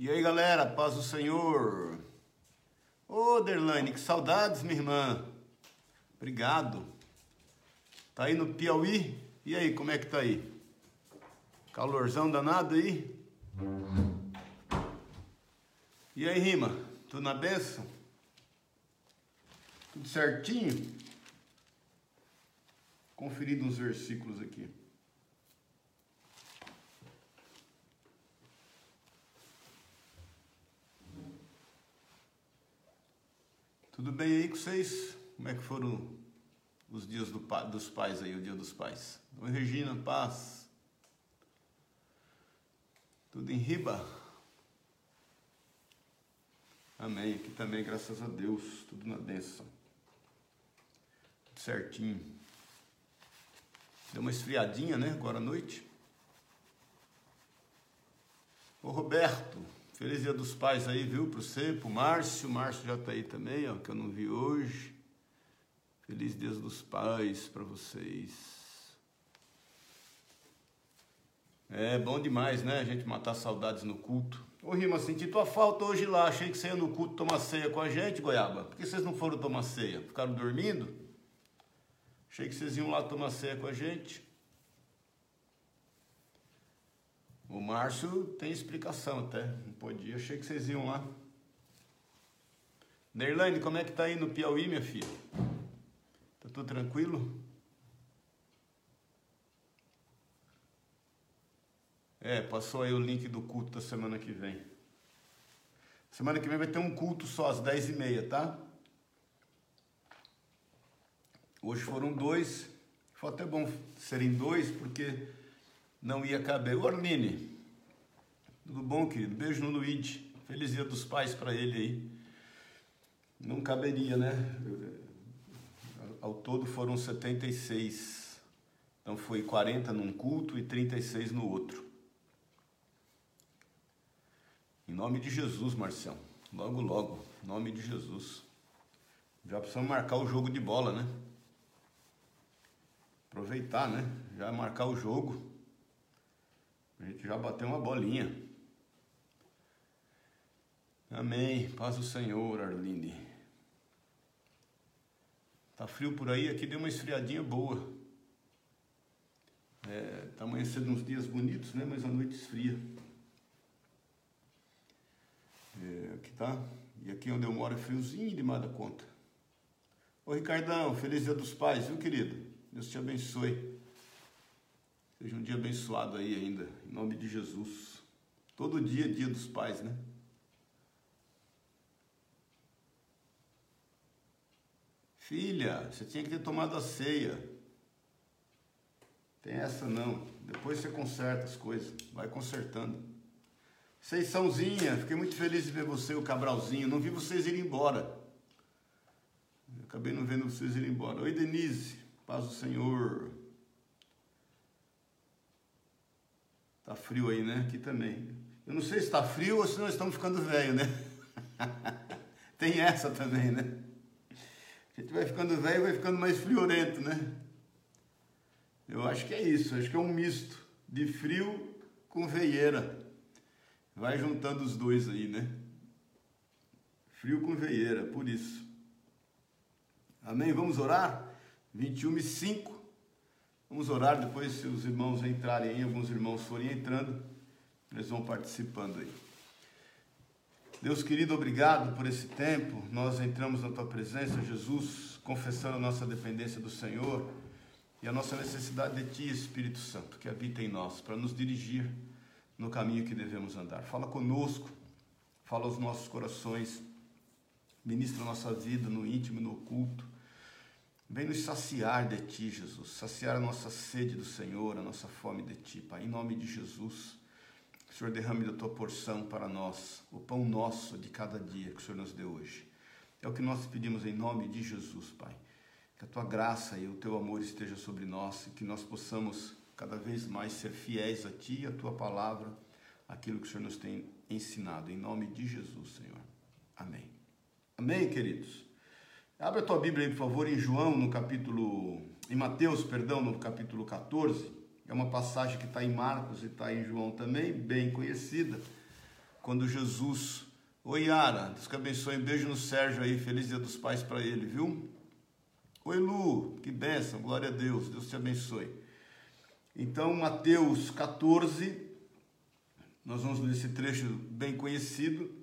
E aí, galera, paz do Senhor. Ô, Derlane, que saudades, minha irmã. Obrigado. Tá aí no Piauí? E aí, como é que tá aí? Calorzão danado aí? E aí, rima? Tudo na benção? Tudo certinho? Conferindo uns versículos aqui. Tudo bem aí com vocês? Como é que foram os dias do, dos pais aí, o dia dos pais? Oi, Regina, paz. Tudo em riba? Amém. Aqui também, graças a Deus, tudo na bênção. Tudo certinho. Deu uma esfriadinha, né? Agora à noite. Ô Roberto, Feliz Dia dos Pais aí, viu? Para você, para o Márcio. Márcio já está aí também, ó, que eu não vi hoje. Feliz Dia dos Pais para vocês. É bom demais, né? A gente matar saudades no culto. Ô Rima, senti tua falta hoje lá. Achei que você ia no culto tomar ceia com a gente, Goiaba. Por que vocês não foram tomar ceia? Ficaram dormindo? Achei que vocês iam lá tomar ceia com a gente. O Márcio tem explicação até. Não podia, achei que vocês iam lá. Neirlane, como é que tá aí no Piauí, minha filha? Tá tudo tranquilo? É, passou aí o link do culto da semana que vem. Semana que vem vai ter um culto só às 10h30, tá? Hoje foram dois. Foi até bom serem dois, porque não ia caber. O Orline, tudo bom, querido? Beijo no Luigi. Feliz dia dos pais para ele aí. Não caberia, né? Ao todo foram 76. Então foi 40 num culto e 36 no outro. Em nome de Jesus, Marcião. Logo, logo. Em nome de Jesus. Já precisamos marcar o jogo de bola, né? Aproveitar, né? Já marcar o jogo. A gente já bateu uma bolinha. Amém. Paz do Senhor, Arline. Tá frio por aí, aqui deu uma esfriadinha boa. É, tá amanhecendo uns dias bonitos, né? Mas a noite esfria. É, aqui tá. E aqui onde eu moro é friozinho demais da conta. Ô Ricardão, feliz dia dos pais, viu querido? Deus te abençoe. Seja um dia abençoado aí ainda, em nome de Jesus. Todo dia é dia dos pais, né? Filha, você tinha que ter tomado a ceia. Tem essa não. Depois você conserta as coisas. Vai consertando. Seiçãozinha, fiquei muito feliz de ver você, o Cabralzinho. Não vi vocês irem embora. Acabei não vendo vocês irem embora. Oi, Denise. Paz do Senhor. Tá frio aí, né? Aqui também. Eu não sei se está frio ou se nós estamos ficando velho, né? Tem essa também, né? A gente vai ficando velho vai ficando mais friorento, né? Eu acho que é isso. Acho que é um misto de frio com veieira. Vai juntando os dois aí, né? Frio com veieira, por isso. Amém? Vamos orar? 21 e 5. Vamos orar depois, se os irmãos entrarem aí, alguns irmãos forem entrando, eles vão participando aí. Deus querido, obrigado por esse tempo. Nós entramos na tua presença, Jesus, confessando a nossa dependência do Senhor e a nossa necessidade de ti, Espírito Santo, que habita em nós, para nos dirigir no caminho que devemos andar. Fala conosco, fala aos nossos corações, ministra a nossa vida no íntimo e no oculto Vem nos saciar de Ti, Jesus, saciar a nossa sede do Senhor, a nossa fome de Ti, Pai, em nome de Jesus. Que o Senhor derrame da Tua porção para nós, o pão nosso de cada dia que o Senhor nos deu hoje. É o que nós pedimos em nome de Jesus, Pai. Que a Tua graça e o Teu amor esteja sobre nós e que nós possamos cada vez mais ser fiéis a Ti e a Tua palavra, aquilo que o Senhor nos tem ensinado. Em nome de Jesus, Senhor. Amém. Amém, queridos. Abra a tua Bíblia aí, por favor, em João, no capítulo. Em Mateus, perdão, no capítulo 14. É uma passagem que está em Marcos e está em João também, bem conhecida. quando Jesus. Oi, Yara, Deus que abençoe. Um beijo no Sérgio aí, feliz dia dos pais para ele, viu? Oi, Lu, que bênção, glória a Deus, Deus te abençoe. Então, Mateus 14, nós vamos ler esse trecho bem conhecido,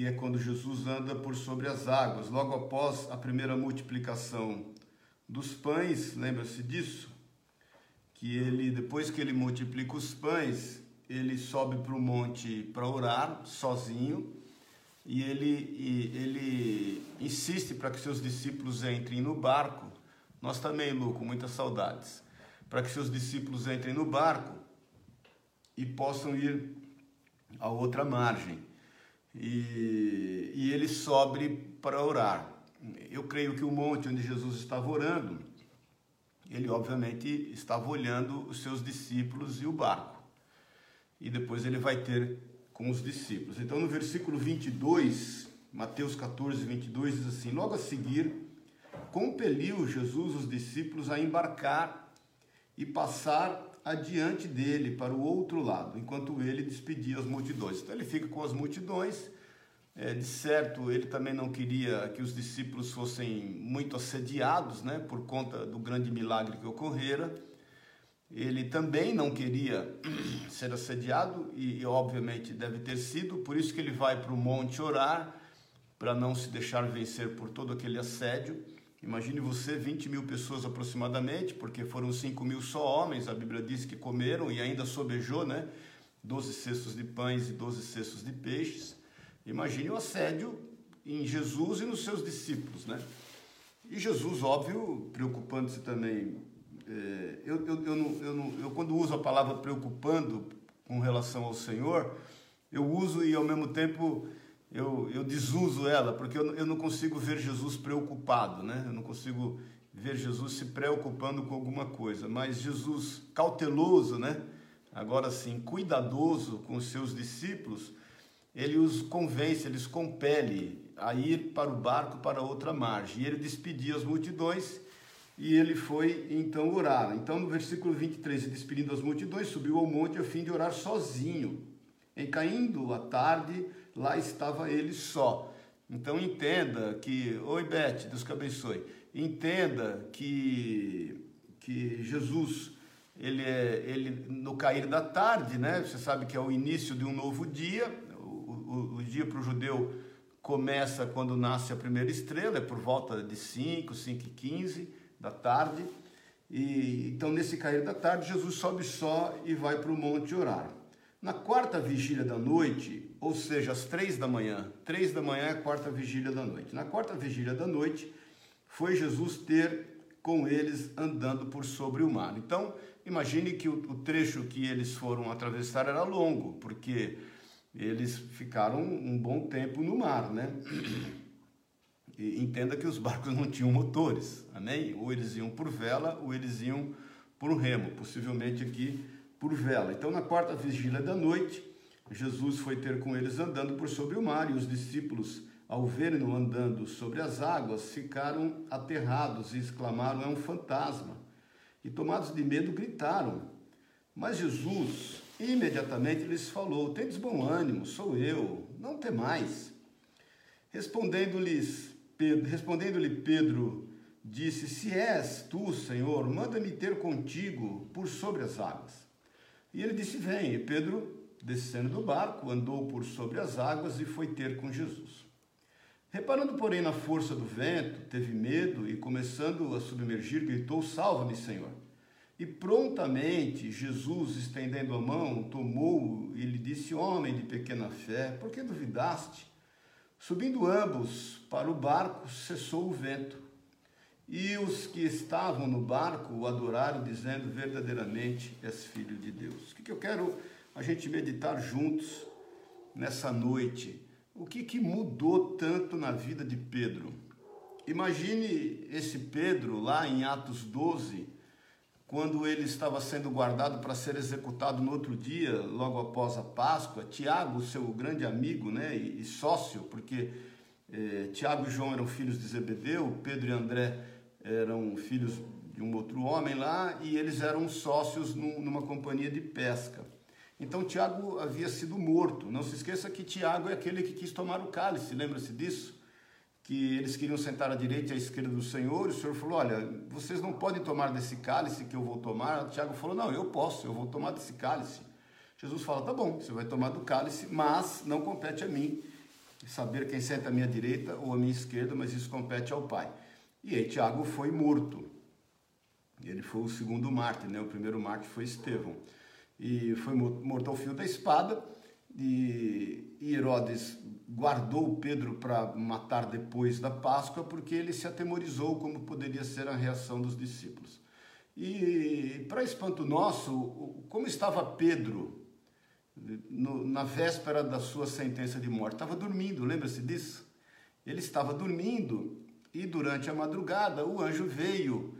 que é quando Jesus anda por sobre as águas, logo após a primeira multiplicação dos pães, lembra-se disso? Que ele, depois que ele multiplica os pães, ele sobe para o monte para orar, sozinho, e ele, e ele insiste para que seus discípulos entrem no barco. Nós também, Lu, com muitas saudades. Para que seus discípulos entrem no barco e possam ir à outra margem. E, e ele sobe para orar. Eu creio que o monte onde Jesus estava orando, ele obviamente estava olhando os seus discípulos e o barco. E depois ele vai ter com os discípulos. Então no versículo 22, Mateus 14, 22 diz assim: Logo a seguir, compeliu Jesus os discípulos a embarcar e passar adiante dele para o outro lado, enquanto ele despedia as multidões. Então ele fica com as multidões. É, de certo, ele também não queria que os discípulos fossem muito assediados, né, por conta do grande milagre que ocorrera. Ele também não queria ser assediado e, e obviamente deve ter sido, por isso que ele vai para o monte orar para não se deixar vencer por todo aquele assédio. Imagine você, 20 mil pessoas aproximadamente, porque foram 5 mil só homens, a Bíblia diz que comeram e ainda sobejou, né? 12 cestos de pães e 12 cestos de peixes. Imagine o assédio em Jesus e nos seus discípulos, né? E Jesus, óbvio, preocupando-se também. É, eu, eu, eu, não, eu, não, eu, quando uso a palavra preocupando com relação ao Senhor, eu uso e ao mesmo tempo eu, eu desuso ela, porque eu, eu não consigo ver Jesus preocupado, né? Eu não consigo ver Jesus se preocupando com alguma coisa, mas Jesus cauteloso, né? Agora sim, cuidadoso com os seus discípulos, ele os convence, ele os compele a ir para o barco para outra margem. E ele despedia as multidões e ele foi então orar. Então, no versículo 23, despedindo as multidões, subiu ao monte a fim de orar sozinho. Em caindo a tarde, lá estava ele só. Então entenda que, oi Beth, Deus te abençoe. Entenda que que Jesus ele é ele no cair da tarde, né? Você sabe que é o início de um novo dia. O, o, o dia para o judeu começa quando nasce a primeira estrela, é por volta de 5, 5 e 15 da tarde. E então nesse cair da tarde Jesus sobe só e vai para o monte orar. Na quarta vigília da noite, ou seja, às três da manhã, três da manhã é a quarta vigília da noite. Na quarta vigília da noite, foi Jesus ter com eles andando por sobre o mar. Então, imagine que o, trecho que eles foram atravessar era longo, porque eles ficaram um bom tempo no mar, né? E entenda que os barcos não tinham motores, amém? Ou eles iam por vela, ou eles iam por remo, possivelmente aqui por vela. Então, na quarta vigília da noite, Jesus foi ter com eles andando por sobre o mar, e os discípulos, ao verem-no andando sobre as águas, ficaram aterrados e exclamaram: É um fantasma. E tomados de medo, gritaram. Mas Jesus imediatamente lhes falou: Tendes bom ânimo, sou eu, não temais. Respondendo-lhes Pedro, respondendo-lhe Pedro, disse: Se és tu, Senhor, manda-me ter contigo por sobre as águas. E ele disse: Vem. E Pedro, descendo do barco, andou por sobre as águas e foi ter com Jesus. Reparando, porém, na força do vento, teve medo e, começando a submergir, gritou: Salva-me, Senhor. E prontamente Jesus, estendendo a mão, tomou-o e lhe disse: Homem de pequena fé, por que duvidaste? Subindo ambos para o barco, cessou o vento. E os que estavam no barco o adoraram, dizendo: Verdadeiramente és filho de Deus. O que, eu quero a gente meditar juntos nessa noite? O que, que mudou tanto na vida de Pedro? Imagine esse Pedro lá em Atos 12, quando ele estava sendo guardado para ser executado no outro dia, logo após a Páscoa. Tiago, seu grande amigo né, e, sócio, porque eh, Tiago e João eram filhos de Zebedeu, Pedro e André eram filhos de um outro homem lá e eles eram sócios numa companhia de pesca. Então Tiago havia sido morto. Não se esqueça que Tiago é aquele que quis tomar o cálice, lembra-se disso? Que eles queriam sentar à direita e à esquerda do Senhor, e o Senhor falou: Olha, vocês não podem tomar desse cálice que eu vou tomar. Tiago falou: Não, eu posso, eu vou tomar desse cálice. Jesus fala: Tá bom, você vai tomar do cálice, mas não compete a mim saber quem senta à minha direita ou à minha esquerda, mas isso compete ao Pai. E aí Tiago foi morto. Ele foi o segundo mártir, né? O primeiro mártir foi Estevão. E foi morto ao fio da espada. E Herodes guardou Pedro para matar depois da Páscoa, porque ele se atemorizou como poderia ser a reação dos discípulos. E para espanto nosso, como estava Pedro no, na véspera da sua sentença de morte? Estava dormindo, lembra-se disso? Ele estava dormindo e durante a madrugada o anjo veio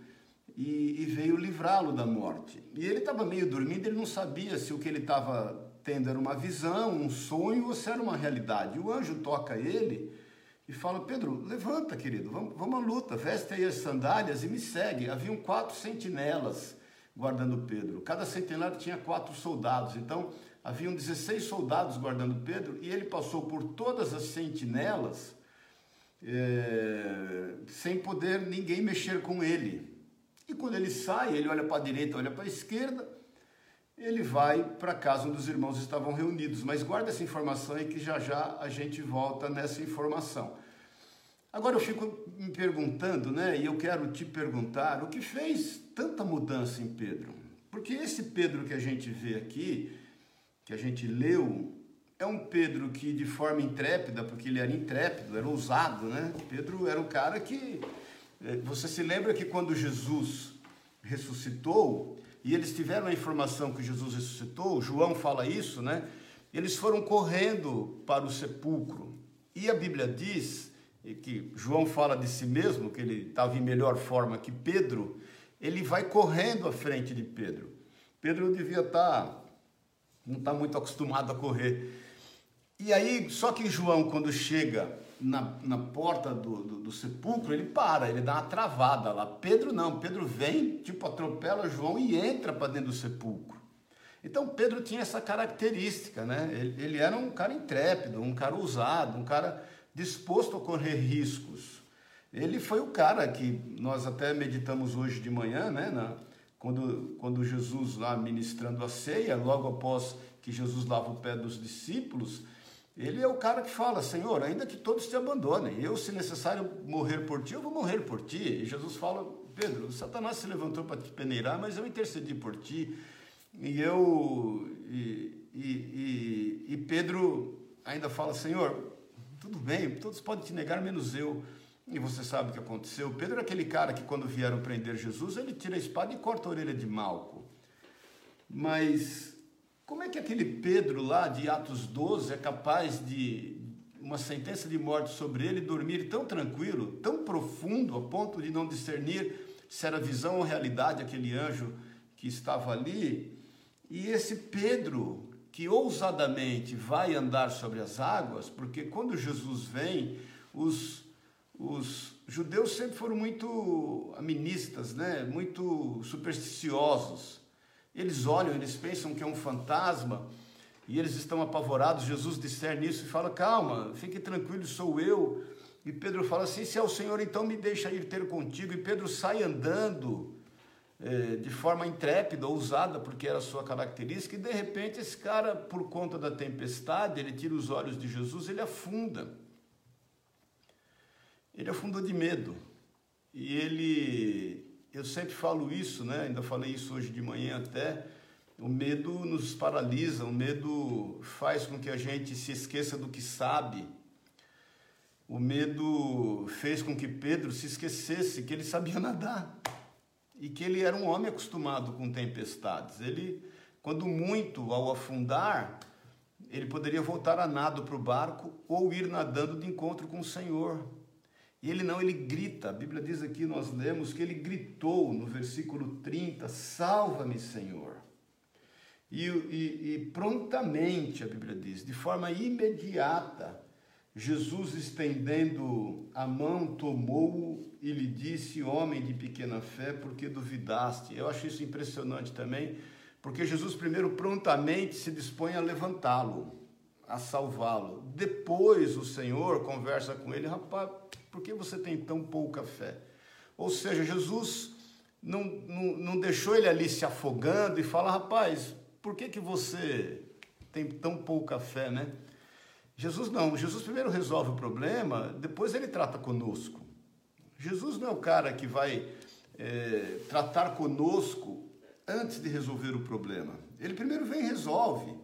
e, e veio livrá-lo da morte. E ele estava meio dormindo, ele não sabia se o que ele estava tendo era uma visão, um sonho ou se era uma realidade. O anjo toca ele e fala: Pedro, levanta, querido, vamos, vamos à luta, veste aí as sandálias e me segue. Haviam quatro sentinelas guardando Pedro. Cada sentinela tinha quatro soldados. Então, haviam 16 soldados guardando Pedro e ele passou por todas as sentinelas é, sem poder ninguém mexer com ele. E quando ele sai, ele olha para a direita, olha para a esquerda, ele vai para a casa onde os irmãos estavam reunidos. Mas guarda essa informação aí que já já a gente volta nessa informação. Agora eu fico me perguntando, né? E eu quero te perguntar o que fez tanta mudança em Pedro? Porque esse Pedro que a gente vê aqui, que a gente leu, é um Pedro que de forma intrépida, porque ele era intrépido, era ousado, né? Pedro era um cara que é, você se lembra que quando Jesus ressuscitou, e eles tiveram a informação que Jesus ressuscitou, João fala isso, né? Eles foram correndo para o sepulcro. E a Bíblia diz que João fala de si mesmo, que ele estava em melhor forma que Pedro, ele vai correndo à frente de Pedro. Pedro devia estar, tá, não está muito acostumado a correr. E aí, só que João, quando chega na, na porta do, do, do, sepulcro, ele para, ele dá uma travada lá. Pedro não, Pedro vem, tipo, atropela João e entra para dentro do sepulcro. Então Pedro tinha essa característica, né? Ele, ele, era um cara intrépido, um cara ousado, um cara disposto a correr riscos. Ele foi o cara que nós até meditamos hoje de manhã, né? Na, quando, quando Jesus lá ministrando a ceia, logo após que Jesus lava o pé dos discípulos, ele é o cara que fala, Senhor, ainda que todos te abandonem, eu, se necessário morrer por ti, eu vou morrer por ti. E Jesus fala, Pedro, Satanás se levantou para te peneirar, mas eu intercedi por ti. E eu, e, e, e, e Pedro ainda fala, Senhor, tudo bem, todos podem te negar, menos eu. E você sabe o que aconteceu. Pedro é aquele cara que, quando vieram prender Jesus, ele tira a espada e corta a orelha de Malco. Mas como é que aquele Pedro lá de Atos 12 é capaz de uma sentença de morte sobre ele dormir tão tranquilo, tão profundo, a ponto de não discernir se era visão ou realidade aquele anjo que estava ali? E esse Pedro, que ousadamente vai andar sobre as águas, porque quando Jesus vem, os, os judeus sempre foram muito aministas, né? muito supersticiosos. Eles olham, eles pensam que é um fantasma e eles estão apavorados. Jesus discerne isso e fala: Calma, fique tranquilo, sou eu. E Pedro fala assim: Se é o Senhor, então me deixa ir ter contigo. E Pedro sai andando é, de forma intrépida, ousada, porque era a sua característica. E de repente, esse cara, por conta da tempestade, ele tira os olhos de Jesus, ele afunda. Ele afundou de medo. E ele eu sempre falo isso, né? Ainda falei isso hoje de manhã até. O medo nos paralisa, o medo faz com que a gente se esqueça do que sabe. O medo fez com que Pedro se esquecesse que ele sabia nadar e que ele era um homem acostumado com tempestades. Ele, quando muito ao afundar, ele poderia voltar a nado para o barco ou ir nadando de encontro com o Senhor. E ele não, ele grita. A Bíblia diz aqui, nós lemos que ele gritou no versículo 30, salva-me, Senhor. E, e, e, prontamente, a Bíblia diz, de forma imediata, Jesus estendendo a mão, tomou-o e lhe disse, homem de pequena fé, porque duvidaste? Eu acho isso impressionante também, Porque Jesus primeiro prontamente se dispõe a levantá-lo, a salvá-lo. Depois o Senhor conversa com ele, rapaz, por que você tem tão pouca fé? Ou seja, Jesus não, não, não deixou ele ali se afogando e fala, rapaz, por que, que você tem tão pouca fé, né? Jesus não, Jesus primeiro resolve o problema, depois ele trata conosco. Jesus não é o cara que vai é, tratar conosco antes de resolver o problema. Ele primeiro vem e resolve.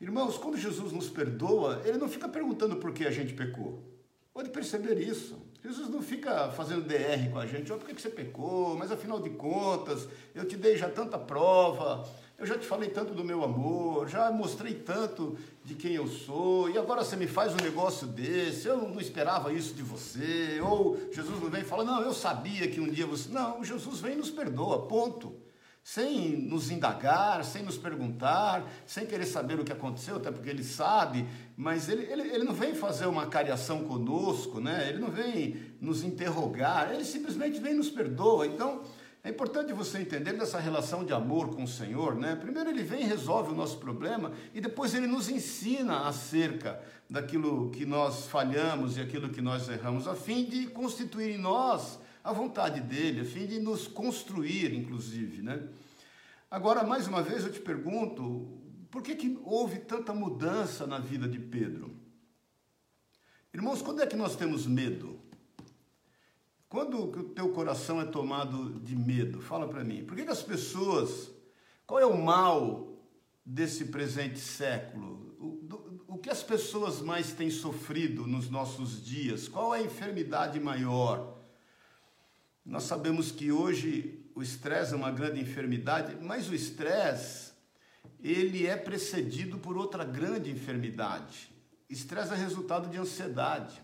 Irmãos, quando Jesus nos perdoa, ele não fica perguntando por que a gente pecou. Pode perceber isso. Jesus não fica fazendo DR com a gente, oh, por que você pecou? Mas afinal de contas, eu te dei já tanta prova, eu já te falei tanto do meu amor, já mostrei tanto de quem eu sou, e agora você me faz um negócio desse, eu não esperava isso de você. Ou Jesus não vem e fala, não, eu sabia que um dia você. Não, Jesus vem e nos perdoa, ponto. Sem nos indagar, sem nos perguntar, sem querer saber o que aconteceu, até porque ele sabe, mas ele, ele, ele não vem fazer uma cariação conosco, né? ele não vem nos interrogar, ele simplesmente vem e nos perdoa. Então, é importante você entender dessa relação de amor com o Senhor, né? Primeiro ele vem e resolve o nosso problema e depois ele nos ensina acerca daquilo que nós falhamos e aquilo que nós erramos, a fim de constituir em nós a vontade dele, a fim de nos construir, inclusive, né? Agora, mais uma vez eu te pergunto, por que, que houve tanta mudança na vida de Pedro? Irmãos, quando é que nós temos medo? Quando o teu coração é tomado de medo? Fala para mim. Por que, que as pessoas. Qual é o mal desse presente século? O, do, o que as pessoas mais têm sofrido nos nossos dias? Qual é a enfermidade maior? Nós sabemos que hoje o estresse é uma grande enfermidade, mas o estresse ele é precedido por outra grande enfermidade. Estresse é resultado de ansiedade.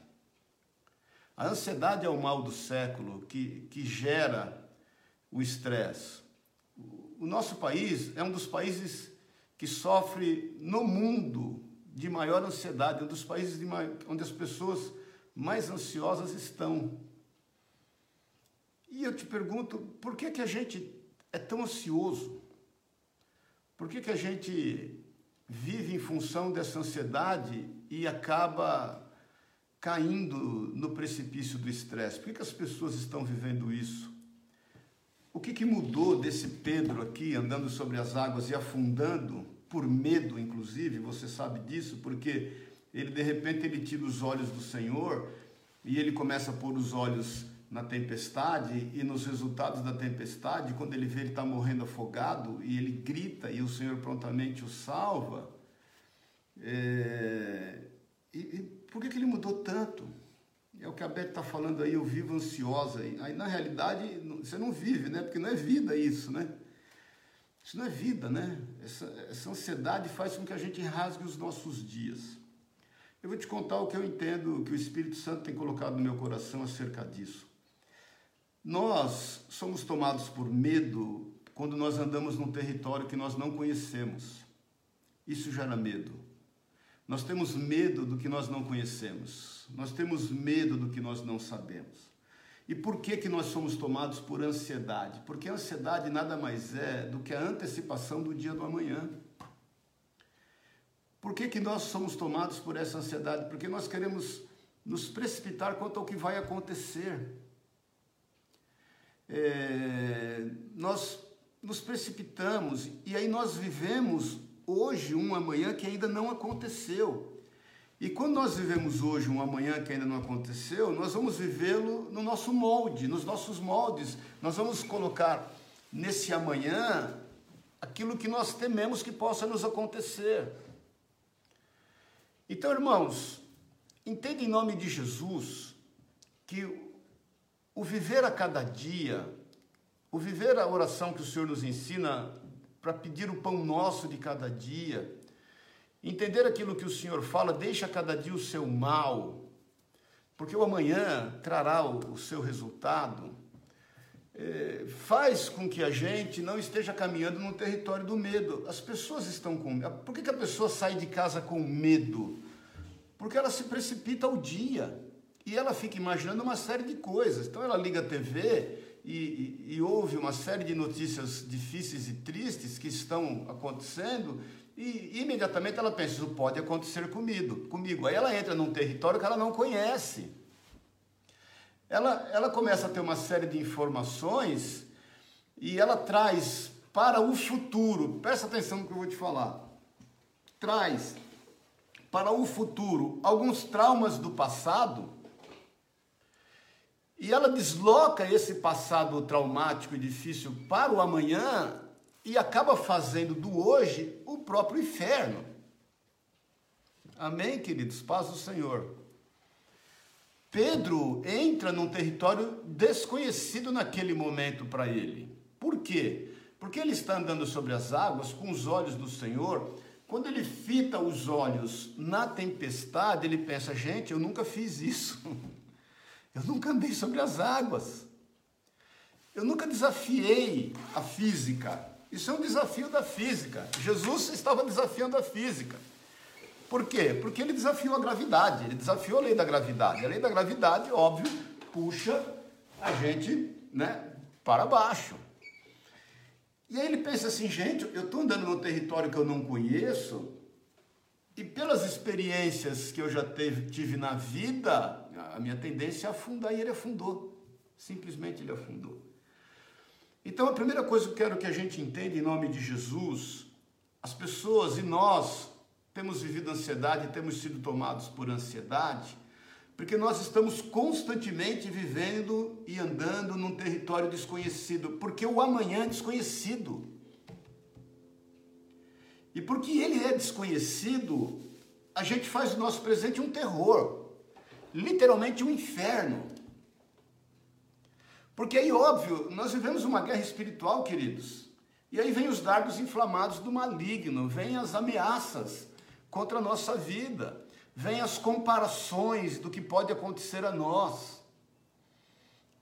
A ansiedade é o mal do século que, que gera o estresse. O nosso país é um dos países que sofre no mundo de maior ansiedade, um dos países maior, onde as pessoas mais ansiosas estão. E eu te pergunto, por que, que a gente é tão ansioso? Por que, que a gente vive em função dessa ansiedade e acaba caindo no precipício do estresse? Por que, que as pessoas estão vivendo isso? O que, que mudou desse Pedro aqui andando sobre as águas e afundando, por medo inclusive, você sabe disso, porque ele de repente ele tira os olhos do Senhor e ele começa a pôr os olhos na tempestade e nos resultados da tempestade, quando ele vê ele está morrendo afogado e ele grita e o Senhor prontamente o salva. É, e, e por que, que ele mudou tanto? É o que a Beth está falando aí, eu vivo ansiosa. Aí, na realidade, você não vive, né? Porque não é vida isso, né? Isso não é vida, né? Essa, essa ansiedade faz com que a gente rasgue os nossos dias. Eu vou te contar o que eu entendo que o Espírito Santo tem colocado no meu coração acerca disso. Nós somos tomados por medo quando nós andamos num território que nós não conhecemos. Isso gera medo. Nós temos medo do que nós não conhecemos. Nós temos medo do que nós não sabemos. E por que, que nós somos tomados por ansiedade? Porque a ansiedade nada mais é do que a antecipação do dia do amanhã. Por que, que nós somos tomados por essa ansiedade? Porque nós queremos nos precipitar quanto ao que vai acontecer. É, nós nos precipitamos e aí nós vivemos hoje um amanhã que ainda não aconteceu. E quando nós vivemos hoje um amanhã que ainda não aconteceu, nós vamos vivê-lo no nosso molde, nos nossos moldes. Nós vamos colocar nesse amanhã aquilo que nós tememos que possa nos acontecer. Então, irmãos, entenda em nome de Jesus que o viver a cada dia, o viver a oração que o Senhor nos ensina para pedir o pão nosso de cada dia. Entender aquilo que o Senhor fala, deixa cada dia o seu mal, porque o amanhã trará o, seu resultado. É, faz com que a gente não esteja caminhando no território do medo. As pessoas estão com medo. Por que, que a pessoa sai de casa com medo? Porque ela se precipita ao dia e ela fica imaginando uma série de coisas. Então ela liga a TV e, e, e ouve uma série de notícias difíceis e tristes que estão acontecendo, e imediatamente ela pensa, isso pode acontecer comigo, comigo. Aí ela entra num território que ela não conhece. Ela, ela começa a ter uma série de informações e ela traz para o futuro, presta atenção no que eu vou te falar, traz para o futuro alguns traumas do passado e ela desloca esse passado traumático e difícil para o amanhã e acaba fazendo do hoje o próprio inferno. Amém, queridos? Paz do Senhor. Pedro entra num território desconhecido naquele momento para ele. Por quê? Porque ele está andando sobre as águas com os olhos do Senhor. Quando ele fita os olhos na tempestade, ele pensa: gente, eu nunca fiz isso. Eu nunca andei sobre as águas. Eu nunca desafiei a física. Isso é um desafio da física. Jesus estava desafiando a física. Por quê? Porque ele desafiou a gravidade, ele desafiou a lei da gravidade. A lei da gravidade, óbvio, puxa a gente né, para baixo. E aí ele pensa assim, gente, eu estou andando num território que eu não conheço, e pelas experiências que eu já teve, tive na vida, a minha tendência é afundar e ele afundou. Simplesmente ele afundou. Então a primeira coisa que eu quero que a gente entenda em nome de Jesus, as pessoas e nós temos vivido ansiedade, temos sido tomados por ansiedade, porque nós estamos constantemente vivendo e andando num território desconhecido, porque o amanhã é desconhecido. E porque ele é desconhecido, a gente faz do nosso presente um terror, literalmente um inferno. Porque aí, óbvio, nós vivemos uma guerra espiritual, queridos. E aí vem os dardos inflamados do maligno, vem as ameaças contra a nossa vida, vem as comparações do que pode acontecer a nós.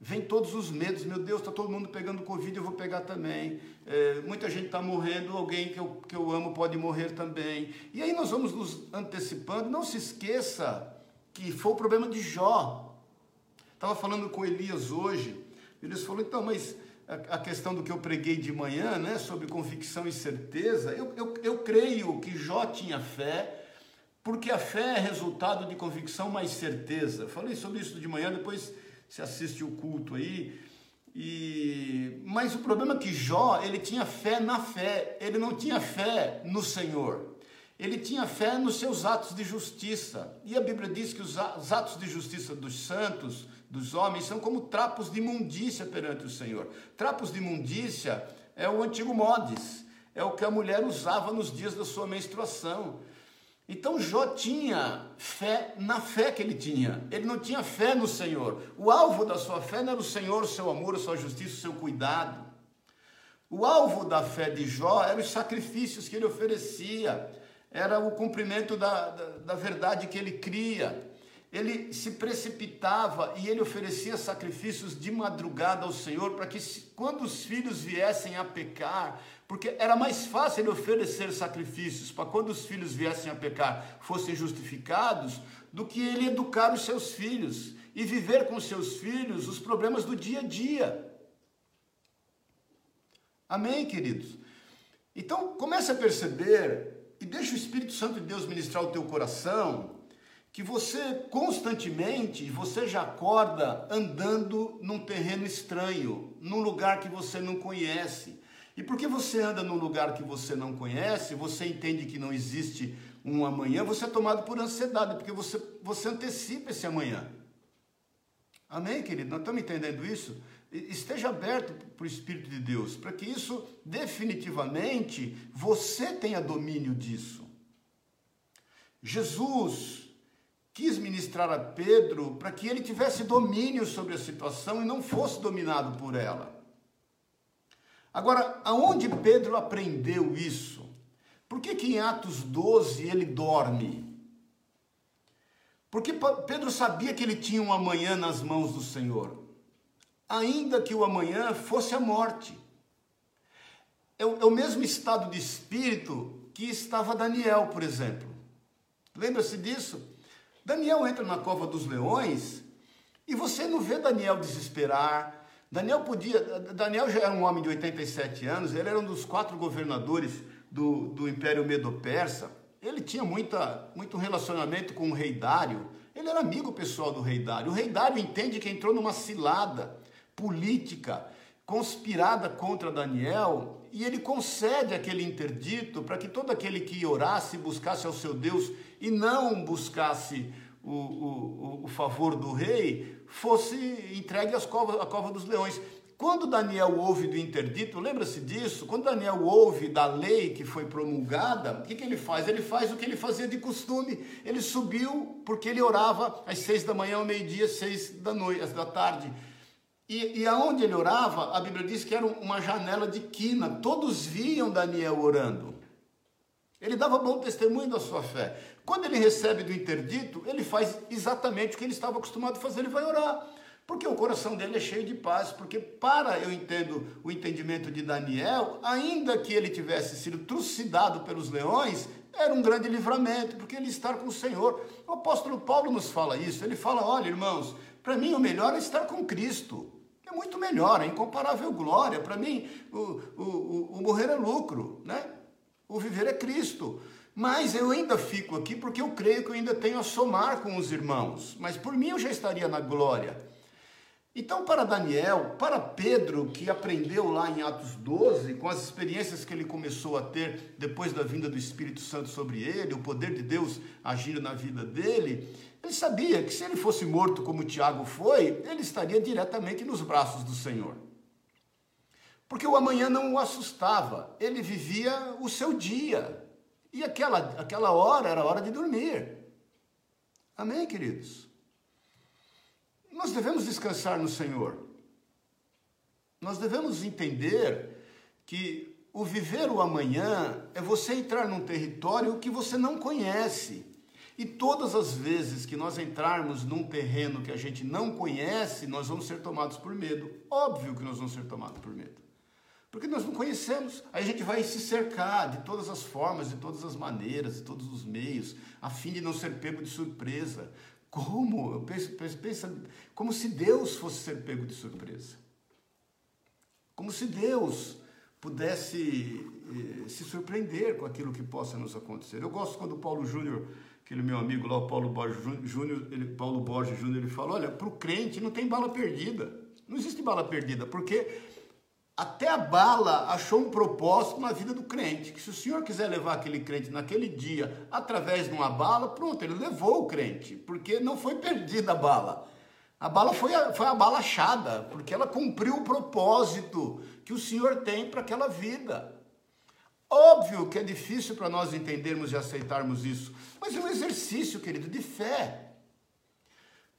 Vem todos os medos, meu Deus, está todo mundo pegando Covid, eu vou pegar também. É, muita gente está morrendo, alguém que eu, que eu amo pode morrer também. E aí nós vamos nos antecipando. Não se esqueça que foi o problema de Jó. Estava falando com Elias hoje. Elias falou, então, mas a, questão do que eu preguei de manhã, né, sobre convicção e certeza, eu, eu, eu creio que Jó tinha fé, porque a fé é resultado de convicção mais certeza. falei sobre isso de manhã, depois se assiste o culto aí. E mas o problema é que Jó, ele tinha fé na fé, ele não tinha fé no Senhor. Ele tinha fé nos seus atos de justiça. E a Bíblia diz que os atos de justiça dos santos, dos homens, são como trapos de imundícia perante o Senhor. Trapos de imundícia é o antigo modes, é o que a mulher usava nos dias da sua menstruação. Então Jó tinha fé na fé que ele tinha. Ele não tinha fé no Senhor. O alvo da sua fé não era o Senhor, o seu amor, a sua justiça, o seu cuidado. O alvo da fé de Jó eram os sacrifícios que ele oferecia, era o cumprimento da, da, da verdade que ele cria. Ele se precipitava e ele oferecia sacrifícios de madrugada ao Senhor para que, quando os filhos viessem a pecar, porque era mais fácil ele oferecer sacrifícios para quando os filhos viessem a pecar fossem justificados, do que ele educar os seus filhos e viver com os seus filhos os problemas do dia a dia. Amém, queridos? Então, comece a perceber e deixa o Espírito Santo de Deus ministrar o teu coração, que você constantemente, você já acorda andando num terreno estranho, num lugar que você não conhece. E porque você anda num lugar que você não conhece, você entende que não existe um amanhã, você é tomado por ansiedade, porque você, você antecipa esse amanhã. Amém, querido? Nós estamos entendendo isso? Esteja aberto para o Espírito de Deus, para que isso definitivamente você tenha domínio disso. Jesus quis ministrar a Pedro para que ele tivesse domínio sobre a situação e não fosse dominado por ela. Agora, aonde Pedro aprendeu isso? Por que, que em Atos 12 ele dorme? Porque Pedro sabia que ele tinha um amanhã nas mãos do Senhor, ainda que o amanhã fosse a morte. É o, é o mesmo estado de espírito que estava Daniel, por exemplo. Lembra-se disso? Daniel entra na cova dos leões e você não vê Daniel desesperar, Daniel podia. Daniel já era um homem de 87 anos, ele era um dos quatro governadores do, do Império Medo-Persa. Ele tinha muita, muito relacionamento com o rei Dário. Ele era amigo pessoal do rei Dário. O rei Dário entende que entrou numa cilada política conspirada contra Daniel e ele concede aquele interdito para que todo aquele que orasse buscasse ao seu Deus e não buscasse o, o, o favor do rei, fosse entregue às covas, à cova dos leões. Quando Daniel ouve do interdito, lembra-se disso? Quando Daniel ouve da lei que foi promulgada, o que, que ele faz? Ele faz o que ele fazia de costume. Ele subiu porque ele orava às seis da manhã, ao meio-dia, seis da noite, da tarde. E, e aonde ele orava, a Bíblia diz que era uma janela de quina. Todos viam Daniel orando. Ele dava bom testemunho da sua fé. Quando ele recebe do interdito, ele faz exatamente o que ele estava acostumado a fazer, ele vai orar. Porque o coração dele é cheio de paz, porque para eu entendo o entendimento de Daniel, ainda que ele tivesse sido trucidado pelos leões, era um grande livramento, porque ele estar com o Senhor. O apóstolo Paulo nos fala isso, ele fala: "Olha, irmãos, para mim o melhor é estar com Cristo. É muito melhor, é incomparável glória. Para mim, o, o, o, morrer é lucro, né? O viver é Cristo. Mas eu ainda fico aqui porque eu creio que eu ainda tenho a somar com os irmãos. Mas por mim eu já estaria na glória. Então, para Daniel, para Pedro, que aprendeu lá em Atos 12, com as experiências que ele começou a ter depois da vinda do Espírito Santo sobre ele, o poder de Deus agindo na vida dele, ele sabia que se ele fosse morto como Tiago foi, ele estaria diretamente nos braços do Senhor. Porque o amanhã não o assustava, ele vivia o seu dia. E aquela, aquela hora era hora de dormir. Amém, queridos? Nós devemos descansar no Senhor. Nós devemos entender que o viver o amanhã é você entrar num território que você não conhece. E todas as vezes que nós entrarmos num terreno que a gente não conhece, nós vamos ser tomados por medo. Óbvio que nós vamos ser tomados por medo. Porque nós não conhecemos. Aí a gente vai se cercar de todas as formas, de todas as maneiras, de todos os meios, a fim de não ser pego de surpresa. Como? Eu penso, penso, como se Deus fosse ser pego de surpresa. Como se Deus pudesse eh, se surpreender com aquilo que possa nos acontecer. Eu gosto quando Paulo Júnior aquele meu amigo lá, o Paulo Borges Júnior, ele, Paulo Borges Júnior, ele fala, olha, para o crente não tem bala perdida. Não existe bala perdida, porque até a bala achou um propósito na vida do crente, que se o Senhor quiser levar aquele crente naquele dia através de uma bala, pronto, ele levou o crente, porque não foi perdida a bala. A bala foi a, foi a bala achada, porque ela cumpriu o propósito que o Senhor tem para aquela vida. Óbvio que é difícil para nós entendermos e aceitarmos isso, mas é um exercício, querido, de fé.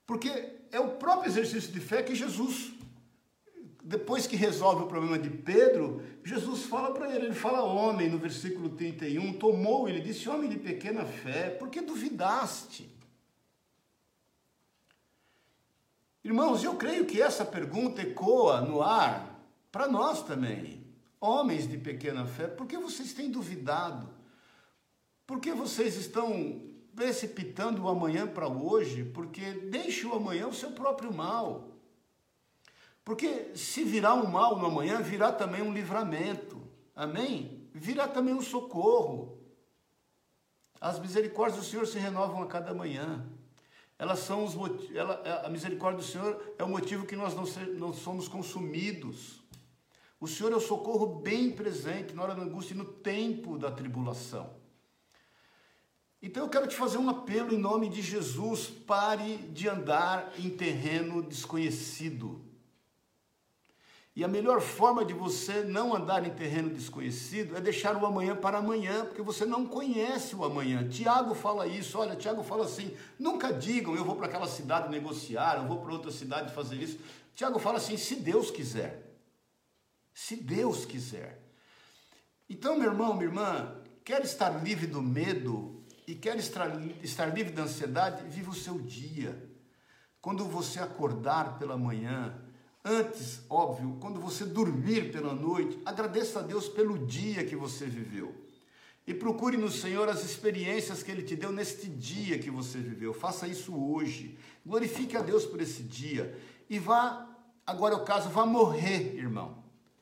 Porque é o próprio exercício de fé que Jesus, depois que resolve o problema de Pedro, Jesus fala para ele, ele fala homem, no versículo 31, tomou, ele disse, homem de pequena fé, por que duvidaste? Irmãos, eu creio que essa pergunta ecoa no ar para nós também homens de pequena fé, por que vocês têm duvidado? Por que vocês estão precipitando o amanhã para hoje? Porque deixe o amanhã o seu próprio mal. Porque se virá um mal no amanhã, virá também um livramento. Amém? Virá também um socorro. As misericórdias do Senhor se renovam a cada manhã. Elas são os ela, a misericórdia do Senhor é o motivo que nós não, não somos consumidos. O Senhor é o socorro bem presente na hora da angústia e no tempo da tribulação. Então eu quero te fazer um apelo em nome de Jesus: pare de andar em terreno desconhecido. E a melhor forma de você não andar em terreno desconhecido é deixar o amanhã para amanhã, porque você não conhece o amanhã. Tiago fala isso, olha, Tiago fala assim: nunca digam eu vou para aquela cidade negociar, eu vou para outra cidade fazer isso. Tiago fala assim: se Deus quiser se Deus quiser. Então, meu irmão, minha irmã, quer estar livre do medo e quer estar, livre da ansiedade, viva o seu dia. Quando você acordar pela manhã, antes, óbvio, quando você dormir pela noite, agradeça a Deus pelo dia que você viveu. E procure no Senhor as experiências que Ele te deu neste dia que você viveu. Faça isso hoje. Glorifique a Deus por esse dia. E vá Agora o caso vai morrer, irmão.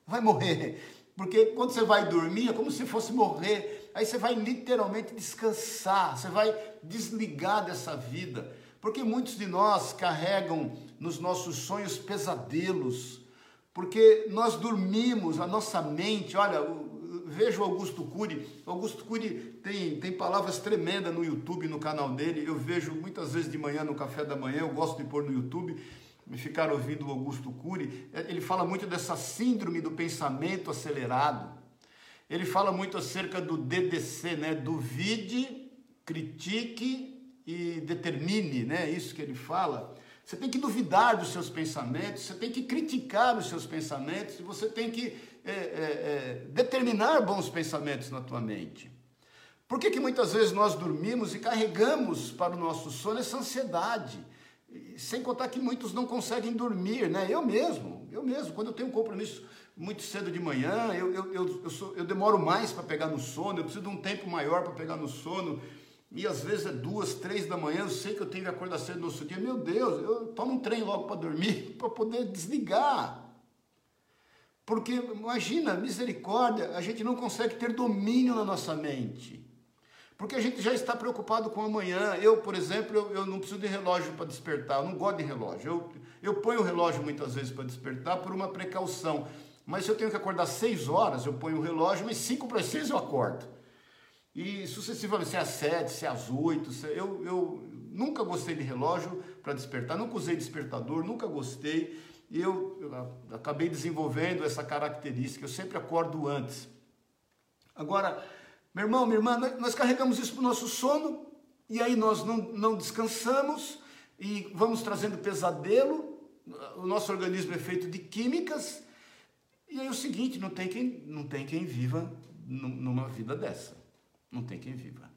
Vai morrer. Porque quando você vai dormir é como se fosse morrer. Aí você vai literalmente descansar, você vai desligar dessa vida. Porque muitos de nós carregam nos nossos sonhos pesadelos, porque nós dormimos, a nossa mente, olha, veja o Augusto Cury, Augusto Cury tem, tem palavras tremendas no YouTube, no canal dele, eu vejo muitas vezes de manhã no café da manhã, eu gosto de pôr no YouTube, ficar ouvindo o Augusto Cury, ele fala muito dessa síndrome do pensamento acelerado, ele fala muito acerca do DDC, né, duvide, critique e determine, né? Isso que ele fala. Você tem que duvidar dos seus pensamentos, você tem que criticar os seus pensamentos, e você tem que é, é, é, determinar bons pensamentos na tua mente. Por que, que muitas vezes nós dormimos e carregamos para o nosso sono essa ansiedade? Sem contar que muitos não conseguem dormir, né? Eu mesmo, eu mesmo, quando eu tenho um compromisso muito cedo de manhã, eu, eu, eu, eu, sou, eu demoro mais para pegar no sono, eu preciso de um tempo maior para pegar no sono e às vezes é duas, três da manhã, eu sei que eu tenho que acordar cedo no outro dia, meu Deus, eu tomo um trem logo para dormir, para poder desligar. Porque, imagina, misericórdia, a gente não consegue ter domínio na nossa mente. Porque a gente já está preocupado com amanhã. Eu, por exemplo, eu, eu não preciso de relógio para despertar, eu não gosto de relógio. Eu, eu ponho o relógio muitas vezes para despertar por uma precaução. Mas se eu tenho que acordar seis horas, eu ponho o relógio, mas cinco para seis eu acordo. E sucessivamente, se é às sete, se é às oito, eu, eu nunca gostei de relógio para despertar, nunca usei despertador, nunca gostei. E eu, eu acabei desenvolvendo essa característica, eu sempre acordo antes. Agora, meu irmão, minha irmã, nós carregamos isso para o nosso sono, e aí nós não, não descansamos, e vamos trazendo pesadelo, o nosso organismo é feito de químicas, e aí é o seguinte, não tem quem, não tem quem viva numa vida dessa. Não tem quem viva.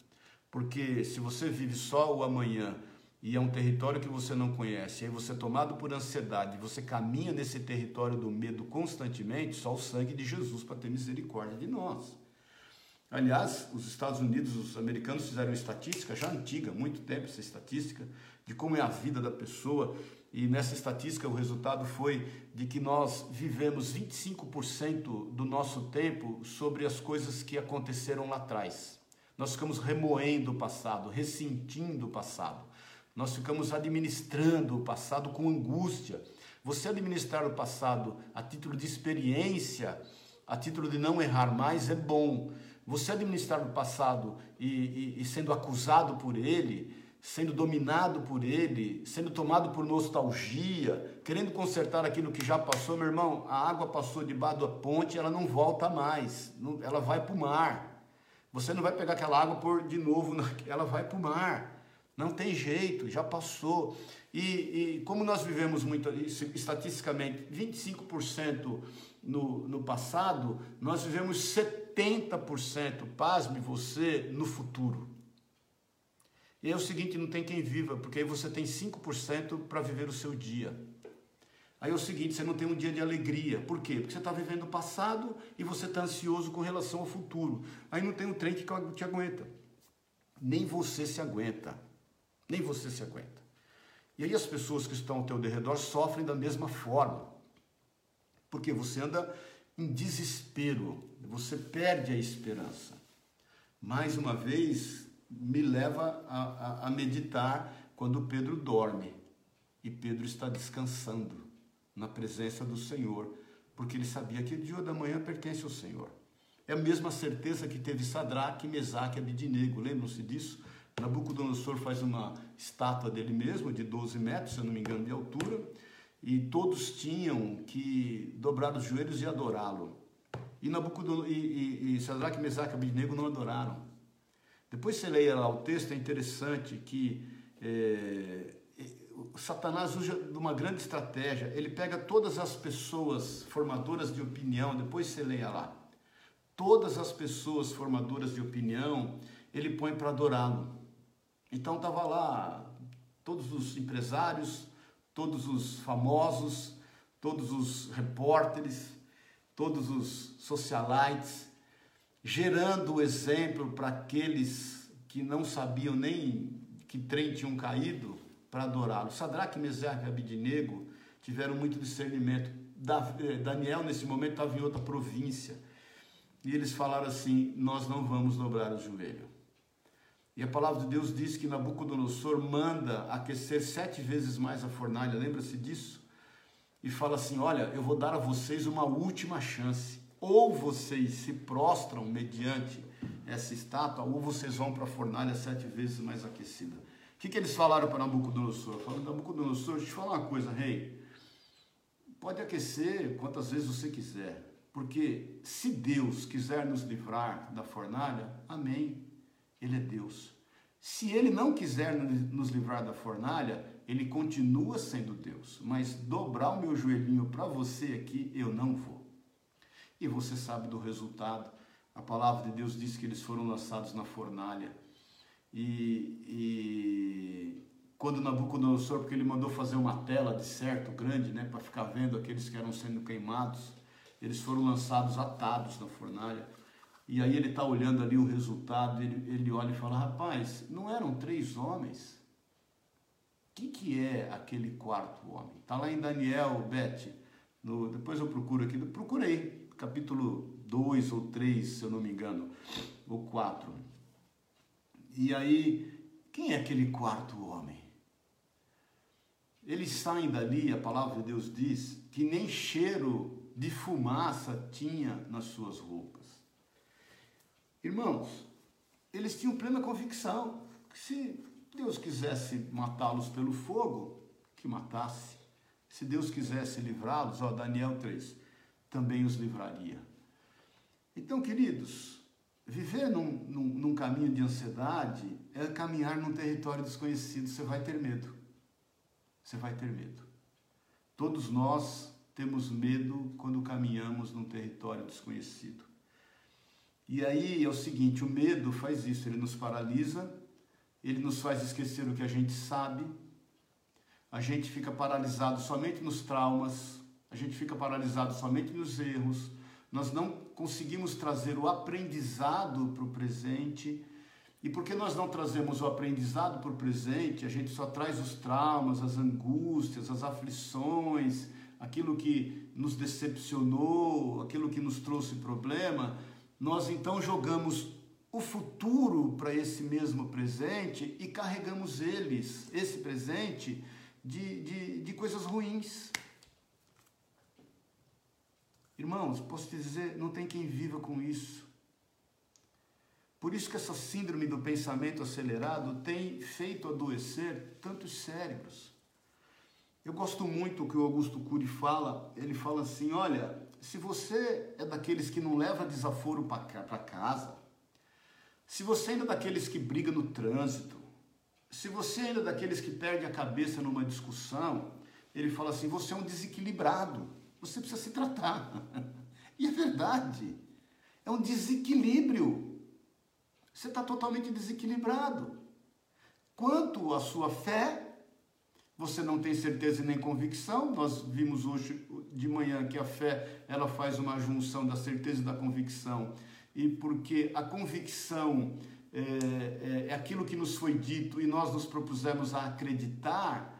Porque se você vive só o amanhã e é um território que você não conhece, aí você é tomado por ansiedade, você caminha nesse território do medo constantemente, só o sangue de Jesus para ter misericórdia de nós. Aliás, os Estados Unidos, os americanos fizeram estatística já antiga, muito tempo essa estatística, de como é a vida da pessoa, e nessa estatística o resultado foi de que nós vivemos 25% do nosso tempo sobre as coisas que aconteceram lá atrás. Nós ficamos remoendo o passado, ressentindo o passado. Nós ficamos administrando o passado com angústia. Você administrar o passado a título de experiência, a título de não errar mais, é bom. Você administrar o passado e, e, e sendo acusado por ele, sendo dominado por ele, sendo tomado por nostalgia, querendo consertar aquilo que já passou, meu irmão, a água passou debaixo da ponte, ela não volta mais, ela vai para o mar. Você não vai pegar aquela água por de novo, ela vai para o mar. Não tem jeito, já passou. E, e como nós vivemos muito, estatisticamente, 25% no, no passado, nós vivemos 70%, pasme você, no futuro. E é o seguinte, não tem quem viva, porque aí você tem 5% para viver o seu dia. Aí é o seguinte, você não tem um dia de alegria. Por quê? Porque você está vivendo o passado e você está ansioso com relação ao futuro. Aí não tem um trem que te aguenta. Nem você se aguenta. Nem você se aguenta. E aí as pessoas que estão ao teu derredor sofrem da mesma forma. Porque você anda em desespero, você perde a esperança. Mais uma vez, me leva a, a, a meditar quando Pedro dorme e Pedro está descansando na presença do Senhor, porque ele sabia que o dia da manhã pertence ao Senhor. É a mesma certeza que teve Sadraque, Mesaque e Abidinego, lembram-se disso? Nabucodonosor faz uma estátua dele mesmo, de 12 metros, se eu não me engano, de altura, e todos tinham que dobrar os joelhos e adorá-lo. E, Nabucodonosor, e, e, e Sadraque, Mesaque e Abidinego não adoraram. Depois você leia lá o texto, é interessante que é, Satanás usa de uma grande estratégia. Ele pega todas as pessoas formadoras de opinião, depois você leia lá. Todas as pessoas formadoras de opinião, ele põe para adorá-lo. Então estava lá todos os empresários, todos os famosos, todos os repórteres, todos os socialites, gerando o exemplo para aqueles que não sabiam nem que trem tinham caído, para adorá-lo. Sadraque, Mesaque e Abidinego tiveram muito discernimento. Eh, Daniel, nesse momento, estava em outra província. E eles falaram assim: Nós não vamos dobrar o joelho. E a palavra de Deus diz que Nabucodonosor manda aquecer sete vezes mais a fornalha, lembra-se disso? E fala assim: Olha, eu vou dar a vocês uma última chance. Ou vocês se prostram mediante essa estátua, ou vocês vão para a fornalha sete vezes mais aquecida. O que, que eles falaram para Nabucodonosor? Falaram, Nabucodonosor, deixa eu te falar uma coisa, rei. Pode aquecer quantas vezes você quiser, porque se Deus quiser nos livrar da fornalha, amém, Ele é Deus. Se Ele não quiser nos livrar da fornalha, Ele continua sendo Deus. Mas dobrar o meu joelhinho para você aqui, eu não vou. E você sabe do resultado. A palavra de Deus diz que eles foram lançados na fornalha. E, e quando Nabucodonosor, porque ele mandou fazer uma tela de certo grande, né, para ficar vendo aqueles que eram sendo queimados, eles foram lançados atados na fornalha. E aí ele está olhando ali o resultado, ele, ele olha e fala: rapaz, não eram três homens? O que, que é aquele quarto homem? Está lá em Daniel, Beth, no, depois eu procuro aqui, procurei, capítulo 2 ou 3, se eu não me engano, ou 4. E aí, quem é aquele quarto homem? Eles saem dali, a palavra de Deus diz, que nem cheiro de fumaça tinha nas suas roupas. Irmãos, eles tinham plena convicção que se Deus quisesse matá-los pelo fogo, que matasse. Se Deus quisesse livrá-los, ó, Daniel 3, também os livraria. Então, queridos, viver num, num, num caminho de ansiedade é caminhar num território desconhecido, você vai ter medo você vai ter medo. Todos nós temos medo quando caminhamos num território desconhecido. E aí é o seguinte: o medo faz isso, ele nos paralisa, ele nos faz esquecer o que a gente sabe, a gente fica paralisado somente nos traumas, a gente fica paralisado somente nos erros, nós não conseguimos trazer o aprendizado para o presente e porque nós não trazemos o aprendizado para o presente, a gente só traz os traumas, as angústias, as aflições, aquilo que nos decepcionou, aquilo que nos trouxe problema, nós então jogamos o futuro para esse mesmo presente e carregamos eles, esse presente, de, de, de coisas ruins. Irmãos, posso te dizer, não tem quem viva com isso. Por isso que essa síndrome do pensamento acelerado tem feito adoecer tantos cérebros. Eu gosto muito que o Augusto Cury fala, ele fala assim, olha, se você é daqueles que não leva desaforo para casa, se você ainda é daqueles que briga no trânsito, se você ainda é daqueles que perde a cabeça numa discussão, ele fala assim, você é um desequilibrado, você precisa se tratar. e é verdade, é um desequilíbrio. Você está totalmente desequilibrado. Quanto à sua fé, você não tem certeza nem convicção. Nós vimos hoje de manhã que a fé ela faz uma junção da certeza e da convicção. E porque a convicção é, é, é aquilo que nos foi dito e nós nos propusemos a acreditar,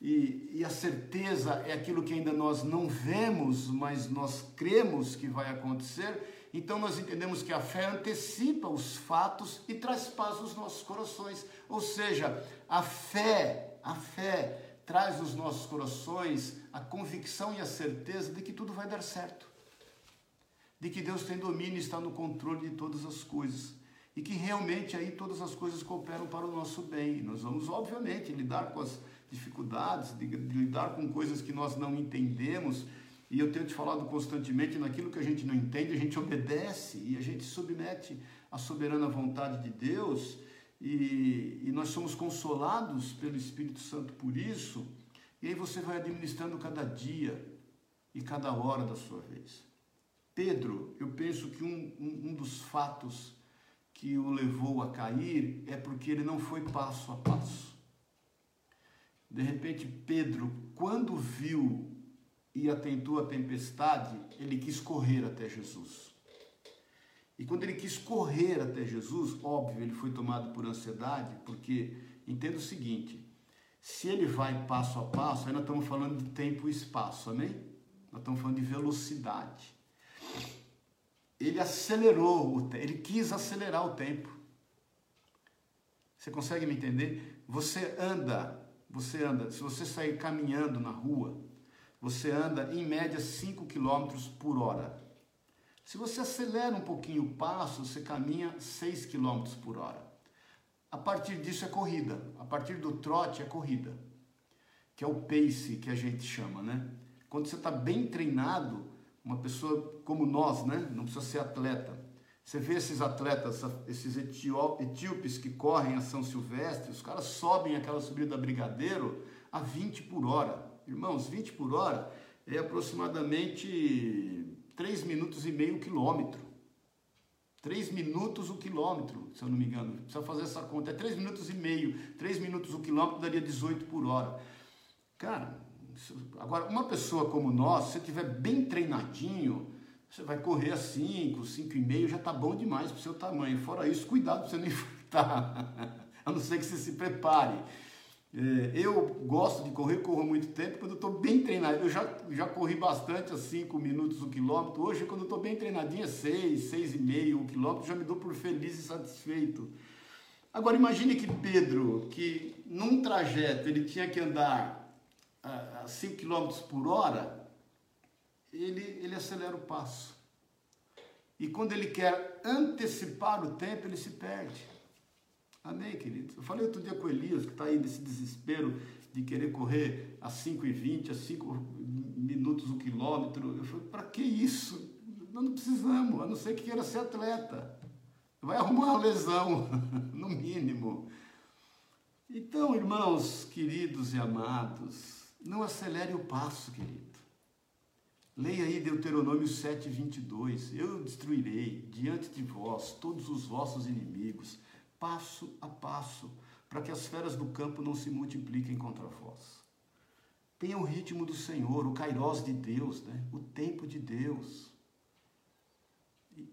e, e, a certeza é aquilo que ainda nós não vemos, mas nós cremos que vai acontecer. Então nós entendemos que a fé antecipa os fatos e traz paz aos nossos corações. Ou seja, a fé, a fé traz nos nossos corações a convicção e a certeza de que tudo vai dar certo. De que Deus tem domínio e está no controle de todas as coisas. E que realmente aí todas as coisas cooperam para o nosso bem. Nós vamos, obviamente, lidar com as dificuldades, de, de lidar com coisas que nós não entendemos, e eu tenho te falado constantemente, naquilo que a gente não entende, a gente obedece e a gente submete à soberana vontade de Deus e, e nós somos consolados pelo Espírito Santo por isso. E aí você vai administrando cada dia e cada hora da sua vez. Pedro, eu penso que um, um, um dos fatos que o levou a cair é porque ele não foi passo a passo. De repente, Pedro, quando viu e atentou a tempestade, ele quis correr até Jesus. E quando ele quis correr até Jesus, óbvio, ele foi tomado por ansiedade, porque entenda o seguinte: Se ele vai passo a passo, aí nós estamos falando de tempo e espaço, amém? Nós estamos falando de velocidade. Ele acelerou, ele quis acelerar o tempo. Você consegue me entender? Você anda, você anda, se você sair caminhando na rua, você anda em média 5 km por hora. Se você acelera um pouquinho o passo, você caminha 6 km por hora. A partir disso é corrida. A partir do trote é corrida. Que é o pace que a gente chama, né? Quando você está bem treinado, uma pessoa como nós, né? Não precisa ser atleta. Você vê esses atletas, esses etíopes que correm a São Silvestre, os caras sobem aquela subida da Brigadeiro a 20 por hora. Irmãos, 20 por hora é aproximadamente 3 minutos e meio quilômetro. 3 minutos o quilômetro, se eu não me engano. Precisa fazer essa conta. É 3 minutos e meio. 3 minutos o quilômetro daria 18 por hora. Cara, agora, uma pessoa como nós, se estiver bem treinadinho, você vai correr a 5, 5 e meio, já está bom demais para o seu tamanho. Fora isso, cuidado para você não infartar. a não ser que você se prepare. É, eu gosto de correr, corro muito tempo quando estou bem treinado. Eu já, já corri bastante a 5 minutos o quilômetro. Hoje, quando estou bem treinadinho, é 6, 6 e meio o quilômetro, já me dou por feliz e satisfeito. Agora imagine que Pedro, que num trajeto ele tinha que andar a 5 km por hora, ele, ele acelera o passo. E quando ele quer antecipar o tempo, ele se perde. Amém, queridos? Eu falei outro dia com Elias, que está aí nesse desespero de querer correr a 5,20, a 5 minutos o quilômetro. Eu falei, para que isso? Nós não precisamos, a não ser que queira ser atleta. Vai arrumar uma lesão, no mínimo. Então, irmãos queridos e amados, não acelere o passo, querido. Leia aí Deuteronômio 7, 22. Eu destruirei diante de vós todos os vossos inimigos passo a passo, para que as feras do campo não se multipliquem contra vós. Tenha o ritmo do Senhor, o kairós de Deus, né? o tempo de Deus.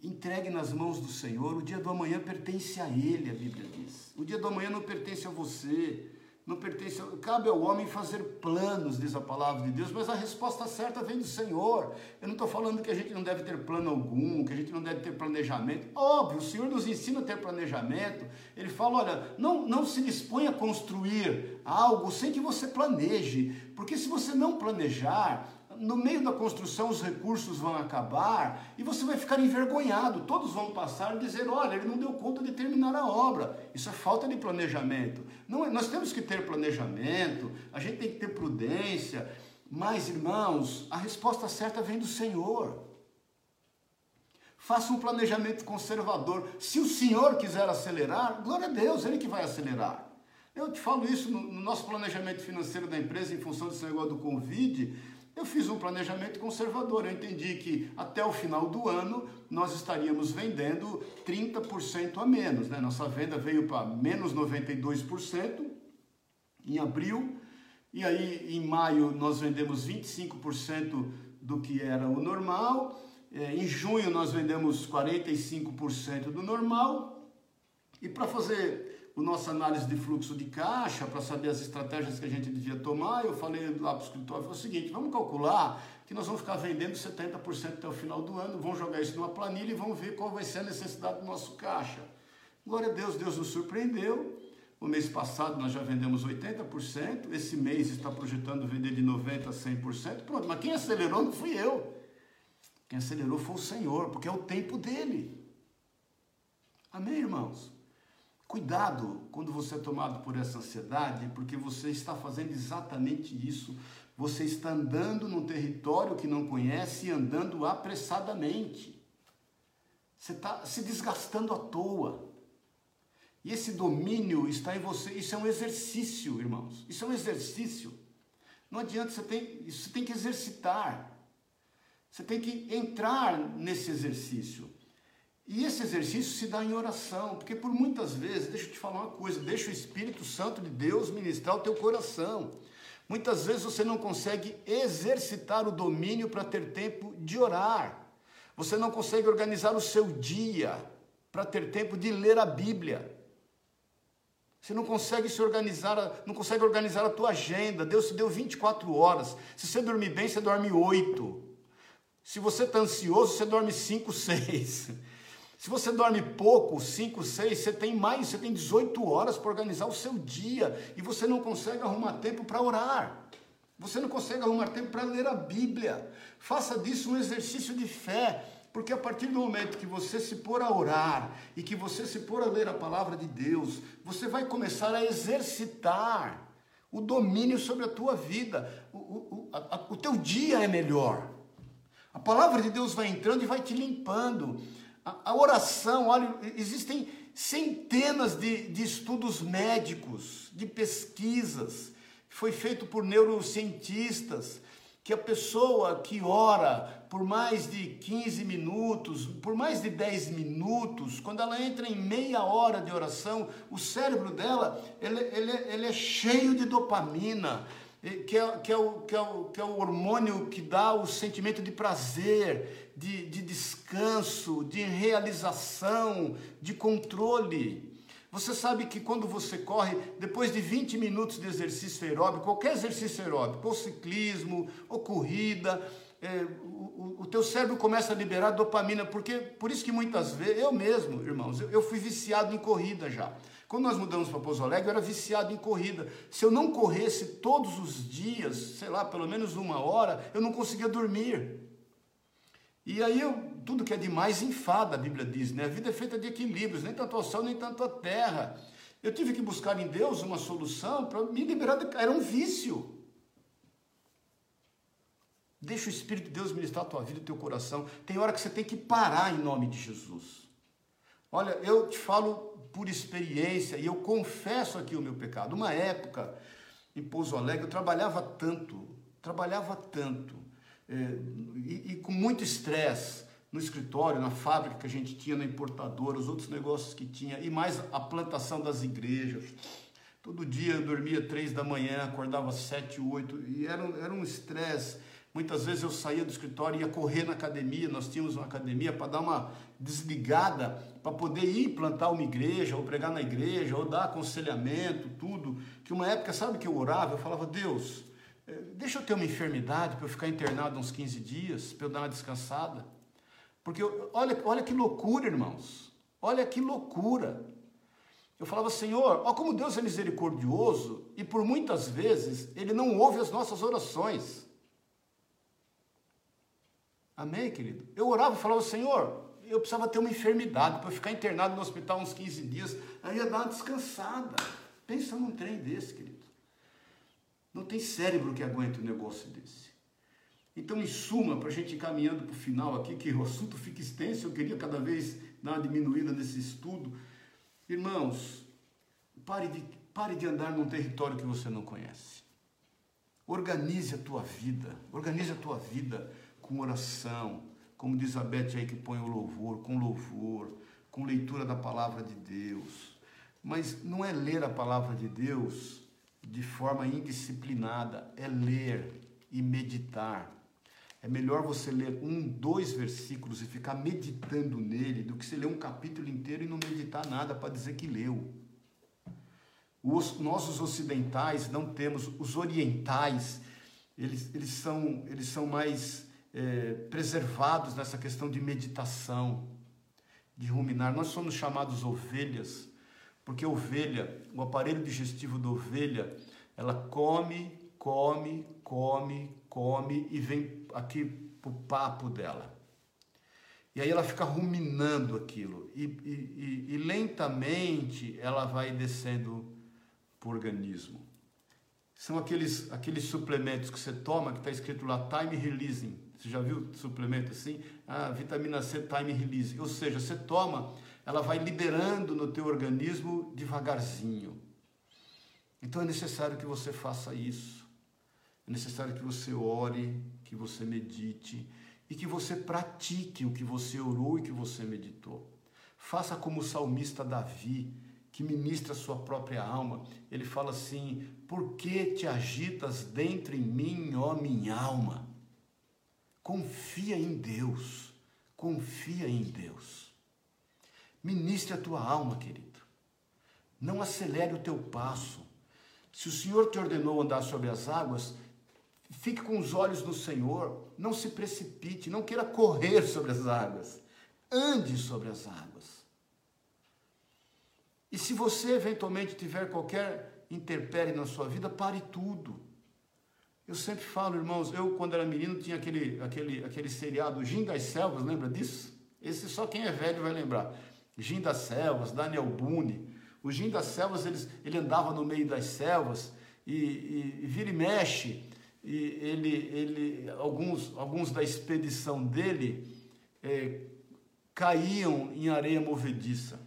Entregue nas mãos do Senhor, o dia do amanhã pertence a Ele, a Bíblia diz. O dia do amanhã não pertence a você não pertence, cabe ao homem fazer planos, diz a palavra de Deus, mas a resposta certa vem do Senhor. Eu não estou falando que a gente não deve ter plano algum, que a gente não deve ter planejamento. Óbvio, o Senhor nos ensina a ter planejamento. Ele fala: olha, não, não se dispõe a construir algo sem que você planeje, porque se você não planejar, no meio da construção os recursos vão acabar e você vai ficar envergonhado. Todos vão passar e dizer: olha, ele não deu conta de terminar a obra. Isso é falta de planejamento. Não, é, nós temos que ter planejamento, a gente tem que ter prudência, mas irmãos, a resposta certa vem do Senhor. Faça um planejamento conservador. Se o Senhor quiser acelerar, glória a Deus, Ele que vai acelerar. Eu te falo isso no, no nosso planejamento financeiro da empresa, em função desse negócio do Covid. Eu fiz um planejamento conservador. Eu entendi que até o final do ano nós estaríamos vendendo 30% a menos. Né? Nossa venda veio para menos 92% em abril. E aí em maio nós vendemos 25% do que era o normal. É, em junho nós vendemos 45% do normal. E para fazer o nossa análise de fluxo de caixa, para saber as estratégias que a gente devia tomar, eu falei lá para o escritório, foi o seguinte, vamos calcular que nós vamos ficar vendendo 70% até o final do ano, vamos jogar isso numa planilha e vamos ver qual vai ser a necessidade do nosso caixa. Glória a Deus, Deus nos surpreendeu. O mês passado nós já vendemos 80%, esse mês está projetando vender de 90% a 100%. Pronto, mas quem acelerou não fui eu. Quem acelerou foi o Senhor, porque é o tempo dele. Amém, irmãos? Cuidado quando você é tomado por essa ansiedade, porque você está fazendo exatamente isso. Você está andando num território que não conhece e andando apressadamente. Você está se desgastando à toa. E esse domínio está em você. Isso é um exercício, irmãos. Isso é um exercício. Não adianta, você tem, você tem que exercitar. Você tem que entrar nesse exercício. E esse exercício se dá em oração, porque por muitas vezes, deixa eu te falar uma coisa, deixa o Espírito Santo de Deus ministrar o teu coração. Muitas vezes você não consegue exercitar o domínio para ter tempo de orar. Você não consegue organizar o seu dia para ter tempo de ler a Bíblia. Você não consegue se organizar, não consegue organizar a tua agenda. Deus te deu 24 horas. Se você dormir bem, você dorme 8. Se você está ansioso, você dorme 5, 6. Se você dorme pouco, 5, 6, você tem mais, você tem 18 horas para organizar o seu dia e você não consegue arrumar tempo para orar. Você não consegue arrumar tempo para ler a Bíblia. Faça disso um exercício de fé, porque a partir do momento que você se pôr a orar e que você se pôr a ler a palavra de Deus, você vai começar a exercitar o domínio sobre a tua vida. O, o, a, o teu dia é melhor. A palavra de Deus vai entrando e vai te limpando. A, oração, olha, existem centenas de, de estudos médicos, de pesquisas, foi feito por neurocientistas, que a pessoa que ora por mais de 15 minutos, por mais de 10 minutos, quando ela entra em meia hora de oração, o cérebro dela ele, ele, ele é cheio de dopamina, que é, que, é o, que, é o, que é o hormônio que dá o sentimento de prazer, de, de descanso, de realização, de controle. Você sabe que quando você corre, depois de 20 minutos de exercício aeróbico, qualquer exercício aeróbico, ou ciclismo, ou corrida, é, o, o, teu cérebro começa a liberar dopamina, porque por isso que muitas vezes, eu mesmo, irmãos, eu, eu fui viciado em corrida já. Quando nós mudamos para Pouso Alegre, eu era viciado em corrida. Se eu não corresse todos os dias, sei lá, pelo menos uma hora, eu não conseguia dormir. E aí eu, tudo que é demais enfada, a Bíblia diz, né? A vida é feita de equilíbrios, nem tanto ao céu, nem tanto à terra. Eu tive que buscar em Deus uma solução para me liberar, de... era um vício. Deixa o Espírito de Deus ministrar a tua vida o teu coração. Tem hora que você tem que parar em nome de Jesus. Olha, eu te falo por experiência, e eu confesso aqui o meu pecado. Uma época, em Pouso Alegre, eu trabalhava tanto, trabalhava tanto, e, e, com muito estresse no escritório, na fábrica que a gente tinha, na importadora, os outros negócios que tinha, e mais a plantação das igrejas. Todo dia eu dormia três da manhã, acordava sete, oito, e era, era um estresse Muitas vezes eu saía do escritório e ia correr na academia, nós tínhamos uma academia para dar uma desligada, para poder ir plantar uma igreja, ou pregar na igreja, ou dar aconselhamento, tudo. Que uma época, sabe que eu orava? Eu falava, Deus, deixa eu ter uma enfermidade para eu ficar internado uns 15 dias, para eu dar uma descansada. Porque olha, olha que loucura, irmãos. Olha que loucura. Eu falava, Senhor, ó como Deus é misericordioso e por muitas vezes Ele não ouve as nossas orações. Amém, querido? Eu orava e falava, Senhor, eu precisava ter uma enfermidade para eu ficar internado no hospital uns 15 dias, aí ia dar uma descansada. Pensa num trem desse, querido. Não tem cérebro que aguente um negócio desse. Então, em suma, para a gente ir caminhando para o final aqui, que o assunto fica extenso, eu queria cada vez dar uma diminuída nesse estudo. Irmãos, pare de, pare de andar num território que você não conhece. Organize a tua vida, organize a tua vida com oração, como diz a Beth aí que põe o louvor, com louvor, com leitura da palavra de Deus. Mas não é ler a palavra de Deus de forma indisciplinada, é ler e meditar. É melhor você ler um, dois versículos e ficar meditando nele do que você ler um capítulo inteiro e não meditar nada para dizer que leu. Os, nós, os ocidentais, não temos, os orientais, eles, eles, são, eles são mais é, preservados nessa questão de meditação, de ruminar. Nós somos chamados ovelhas, porque ovelha, o aparelho digestivo da ovelha, ela come, come, come, come e vem aqui para o papo dela. E aí ela fica ruminando aquilo e, e, e, e lentamente ela vai descendo para o organismo. São aqueles, aqueles suplementos que você toma que está escrito lá time releasing você já viu suplemento assim? Ah, vitamina C time release. Ou seja, você toma, ela vai liberando no teu organismo devagarzinho. Então é necessário que você faça isso. É necessário que você ore, que você medite e que você pratique o que você orou e que você meditou. Faça como o salmista Davi, que ministra a sua própria alma. Ele fala assim: Por que te agitas dentro em mim, ó minha alma? Confia em Deus. Confia em Deus. Ministre a tua alma, querido. Não acelere o teu passo. Se o Senhor te ordenou andar sobre as águas, fique com os olhos no Senhor, não se precipite, não queira correr sobre as águas. Ande sobre as águas. E se você eventualmente tiver qualquer interpere na sua vida, pare tudo. Eu sempre falo, irmãos, eu quando era menino tinha aquele, aquele, aquele seriado Gin das Selvas, lembra disso? Esse só quem é velho vai lembrar. Gin das Selvas, Daniel Boone. O Gin das Selvas, ele andava no meio das selvas e, e, e vira e mexe. E ele, ele, alguns, alguns da expedição dele é, caíam em areia movediça.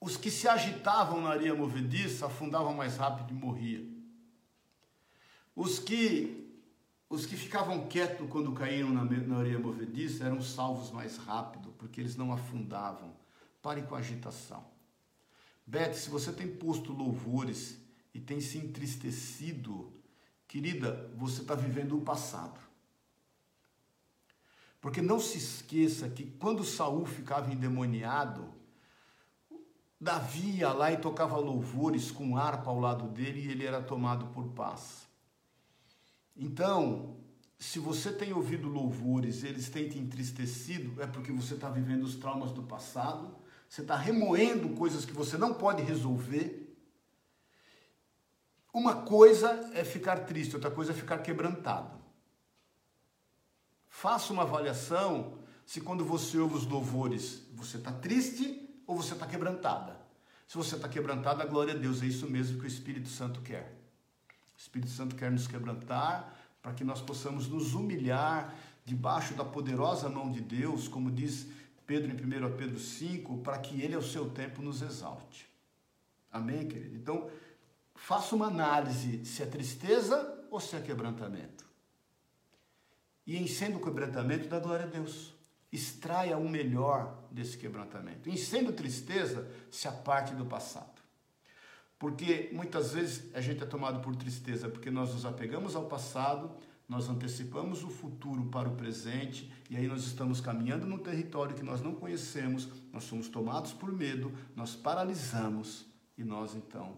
Os que se agitavam na areia movediça afundavam mais rápido e morriam. Os que os que ficavam quietos quando caíram na, na areia movediça eram salvos mais rápido, porque eles não afundavam. Pare com a agitação. Beth, se você tem posto louvores e tem se entristecido, querida, você está vivendo o passado. Porque não se esqueça que quando Saul ficava endemoniado, Davi ia lá e tocava louvores com harpa ao lado dele e ele era tomado por paz. Então, se você tem ouvido louvores, eles têm te entristecido, é porque você está vivendo os traumas do passado, você está remoendo coisas que você não pode resolver. Uma coisa é ficar triste, outra coisa é ficar quebrantado. Faça uma avaliação se quando você ouve os louvores, você está triste ou você está quebrantada. Se você está quebrantada, glória a Deus, é isso mesmo que o Espírito Santo quer. O Espírito Santo quer nos quebrantar para que nós possamos nos humilhar debaixo da poderosa mão de Deus, como diz Pedro em 1 Pedro 5, para que ele ao seu tempo nos exalte. Amém, querido? Então, faça uma análise se é tristeza ou se é quebrantamento. E em sendo quebrantamento, dá glória a Deus. Extraia o melhor desse quebrantamento. Em sendo tristeza, se aparte do passado. Porque muitas vezes a gente é tomado por tristeza porque nós nos apegamos ao passado, nós antecipamos o futuro para o presente e aí nós estamos caminhando num território que nós não conhecemos, nós somos tomados por medo, nós paralisamos e nós então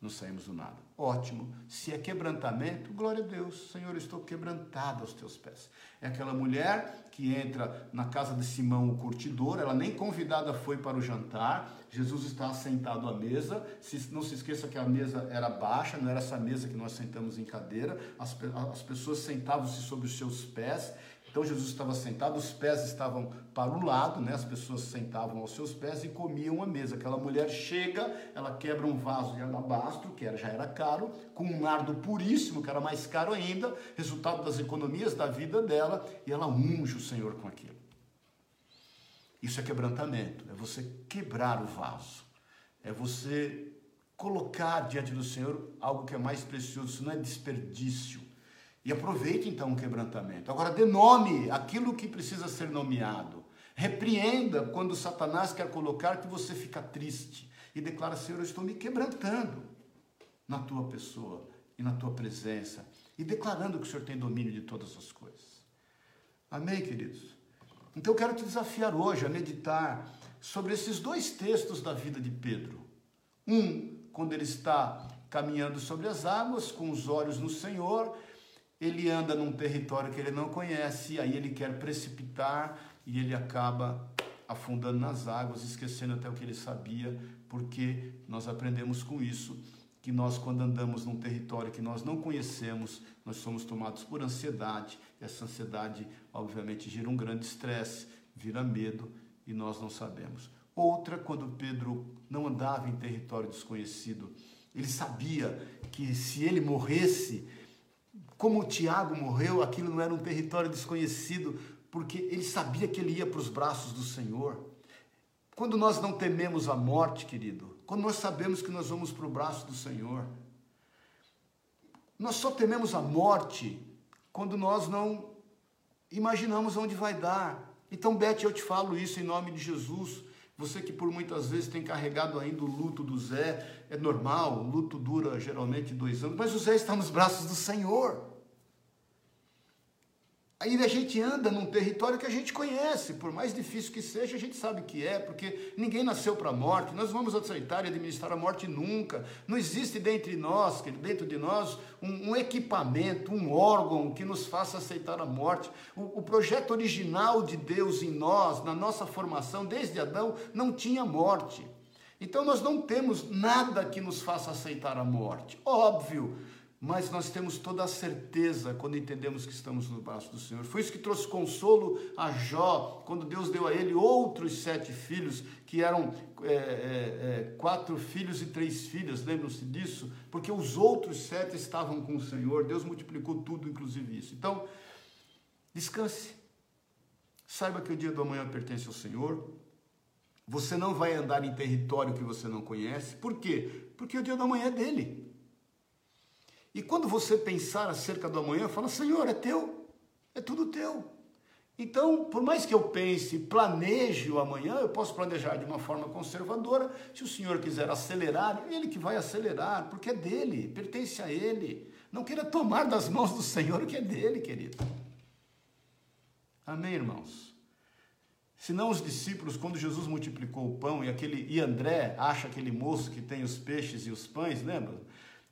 não saímos do nada. Ótimo. Se é quebrantamento, glória a Deus. Senhor, estou quebrantada aos teus pés. É aquela mulher que entra na casa de Simão, o curtidor, ela nem convidada foi para o jantar. Jesus está sentado à mesa. não se esqueça que a mesa era baixa, não era essa mesa que nós sentamos em cadeira. As, as pessoas sentavam-se sobre os seus pés então Jesus estava sentado, os pés estavam para o lado, né? as pessoas sentavam aos seus pés e comiam a mesa. Aquela mulher chega, ela quebra um vaso de alabastro, que era, já era caro, com um nardo puríssimo, que era mais caro ainda, resultado das economias da vida dela, e ela unge o Senhor com aquilo. Isso é quebrantamento, é você quebrar o vaso, é você colocar diante do Senhor algo que é mais precioso, isso não é desperdício. E aproveite então o quebrantamento. Agora, dê nome aquilo que precisa ser nomeado. Repreenda quando Satanás quer colocar que você fica triste. E declara, Senhor, eu estou me quebrantando na tua pessoa e na tua presença. E declarando que o Senhor tem domínio de todas as coisas. Amém, queridos? Então eu quero te desafiar hoje a meditar sobre esses dois textos da vida de Pedro. Um, quando ele está caminhando sobre as águas, com os olhos no Senhor, ele anda num território que ele não conhece, aí ele quer precipitar e ele acaba afundando nas águas, esquecendo até o que ele sabia, porque nós aprendemos com isso que nós quando andamos num território que nós não conhecemos, nós somos tomados por ansiedade, essa ansiedade obviamente gera um grande estresse, vira medo e nós não sabemos. Outra, quando Pedro não andava em território desconhecido, ele sabia que se ele morresse, como Tiago morreu, aquilo não era um território desconhecido, porque ele sabia que ele ia para os braços do Senhor. Quando nós não tememos a morte, querido, quando nós sabemos que nós vamos para o braço do Senhor, nós só tememos a morte quando nós não imaginamos onde vai dar. Então, Beth, eu te falo isso em nome de Jesus. Você que por muitas vezes tem carregado ainda o luto do Zé, é normal, o luto dura geralmente dois anos, mas o Zé está nos braços do Senhor. Aí a gente anda num território que a gente conhece, por mais difícil que seja, a gente sabe que é, porque ninguém nasceu para a morte, nós vamos aceitar e administrar a morte nunca. Não existe dentro de nós, dentro de nós, um, um equipamento, um órgão que nos faça aceitar a morte. O, o projeto original de Deus em nós, na nossa formação, desde Adão, não tinha morte. Então nós não temos nada que nos faça aceitar a morte. Óbvio, mas nós temos toda a certeza quando entendemos que estamos no braço do Senhor. Foi isso que trouxe consolo a Jó, quando Deus deu a ele outros sete filhos, que eram é, é, é, quatro filhos e três filhas, lembram-se disso? Porque os outros sete estavam com o Senhor, Deus multiplicou tudo, inclusive isso. Então, descanse, saiba que o dia do amanhã pertence ao Senhor, você não vai andar em território que você não conhece, por quê? Porque o dia do amanhã é dele. E quando você pensar acerca do amanhã, fala: Senhor, é teu, é tudo teu. Então, por mais que eu pense, planeje o amanhã, eu posso planejar de uma forma conservadora. Se o Senhor quiser acelerar, é Ele que vai acelerar, porque é dele, pertence a Ele. Não queira tomar das mãos do Senhor o que é dele, querido. Amém, irmãos? Senão os discípulos, quando Jesus multiplicou o pão e aquele e André acha aquele moço que tem os peixes e os pães, lembra?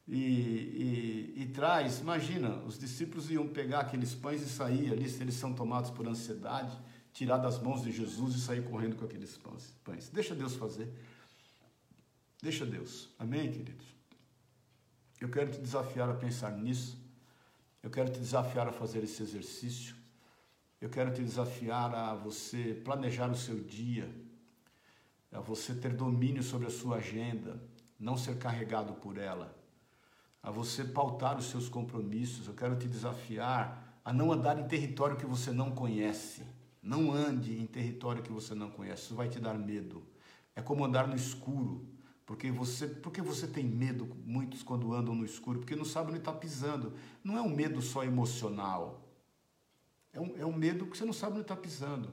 E, e, e, traz, imagina, os discípulos iam pegar aqueles pães e sair ali, se eles são tomados por ansiedade, tirar das mãos de Jesus e sair correndo com aqueles pães. Deixa Deus fazer. Deixa Deus. Amém, queridos? Eu quero te desafiar a pensar nisso. Eu quero te desafiar a fazer esse exercício. Eu quero te desafiar a você planejar o seu dia, a você ter domínio sobre a sua agenda, não ser carregado por ela a você pautar os seus compromissos. Eu quero te desafiar a não andar em território que você não conhece. Não ande em território que você não conhece. Isso vai te dar medo. É como andar no escuro. Porque você, porque você tem medo, muitos quando andam no escuro, porque não sabem onde está pisando. Não é um medo só emocional. É um, é um medo que você não sabe onde está pisando.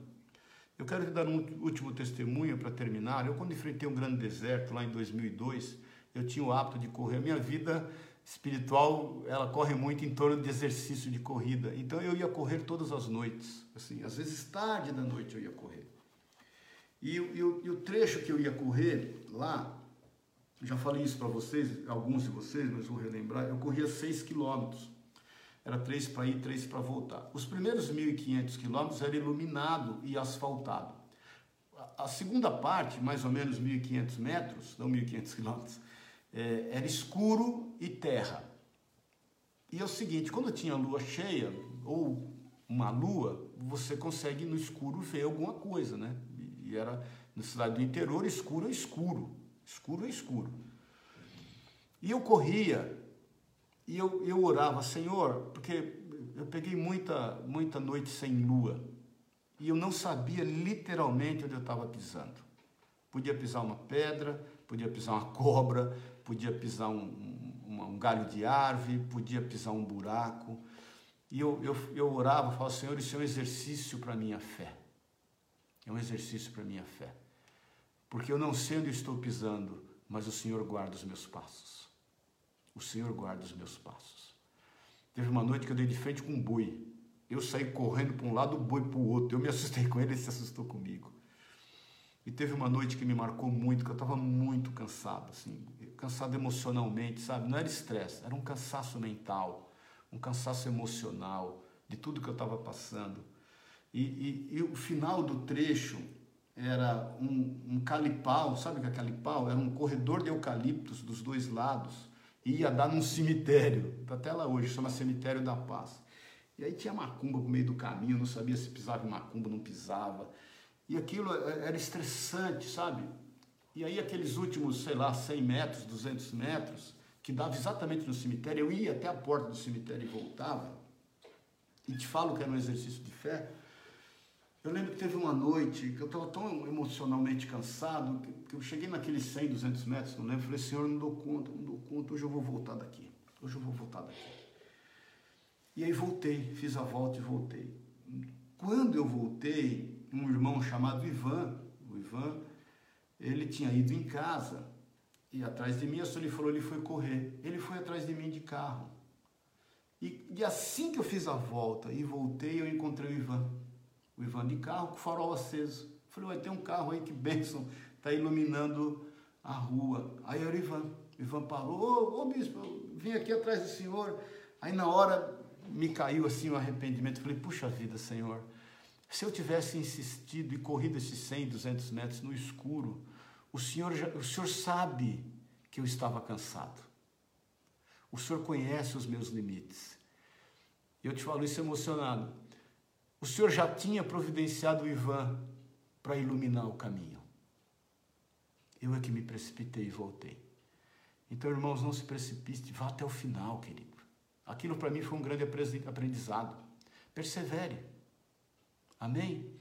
Eu quero te dar um último testemunho para terminar. Eu, quando enfrentei um grande deserto lá em 2002, eu tinha o hábito de correr. A minha vida espiritual, ela corre muito em torno de exercício de corrida. Então eu ia correr todas as noites, assim, às vezes tarde da noite eu ia correr. E, e, e o trecho que eu ia correr lá, já falei isso para vocês, alguns de vocês, mas vou relembrar, eu corria 6 quilômetros. Era três para ir, três para voltar. Os primeiros 1.500 quilômetros era iluminado e asfaltado. A segunda parte, mais ou menos 1.500 metros, não 1.500 quilômetros, é, era escuro e terra. E é o seguinte, quando tinha lua cheia ou uma lua, você consegue no escuro ver alguma coisa, né? E era na cidade do interior, escuro é escuro, escuro é escuro. E eu corria e eu, eu orava, Senhor, porque eu peguei muita, muita noite sem lua e eu não sabia literalmente onde eu estava pisando. Podia pisar uma pedra, podia pisar uma cobra, podia pisar um, um, um galho de árvore, podia pisar um buraco. E eu, eu, eu orava, falava, Senhor, isso é um exercício para a minha fé. É um exercício para a minha fé. Porque eu não sei onde estou pisando, mas o Senhor guarda os meus passos. O Senhor guarda os meus passos. Teve uma noite que eu dei de frente com um boi. Eu saí correndo para um lado, o boi para o outro. Eu me assustei com ele, ele se assustou comigo. E teve uma noite que me marcou muito, que eu estava muito cansado, assim, cansado emocionalmente, sabe? Não era estresse, era um cansaço mental, um cansaço emocional de tudo que eu estava passando. E, e, e, o final do trecho era um, um calipau, sabe o que é calipau? Era um corredor de eucaliptos dos dois lados e ia dar num cemitério, tá até lá hoje, chama Cemitério da Paz. E aí tinha macumba no meio do caminho, não sabia se pisava em macumba, não pisava. E aquilo era estressante, sabe? E aí aqueles últimos, sei lá, 100 metros, 200 metros, que dava exatamente no cemitério, eu ia até a porta do cemitério e voltava, e te falo que era um exercício de fé, eu lembro que teve uma noite que eu estava tão emocionalmente cansado, que eu cheguei naqueles 100, 200 metros, não lembro, falei, Senhor, não dou conta, não dou conta, hoje eu vou voltar daqui, hoje eu vou voltar daqui. E aí voltei, fiz a volta e voltei. Quando eu voltei, um irmão chamado Ivan, o Ivan, ele tinha ido em casa e atrás de mim, a ele falou, ele foi correr. Ele foi atrás de mim de carro. E, e assim que eu fiz a volta e voltei, eu encontrei o Ivan. O Ivan de carro com o farol aceso. Falei, vai ter um carro aí, que bênção, está iluminando a rua. Aí era o Ivan. O Ivan parou, ô, ô bispo, eu vim aqui atrás do senhor. Aí na hora me caiu assim o um arrependimento. Falei, puxa vida, Senhor, se eu tivesse insistido e corrido esses 100, 200 metros no escuro, o Senhor, já, o senhor sabe que eu estava cansado. O Senhor conhece os meus limites. Eu te falo isso emocionado. O Senhor já tinha providenciado o Ivan para iluminar o caminho. Eu é que me precipitei e voltei. Então, irmãos, não se precipite, vá até o final, querido. Aquilo para mim foi um grande aprendizado. Persevere. Amém?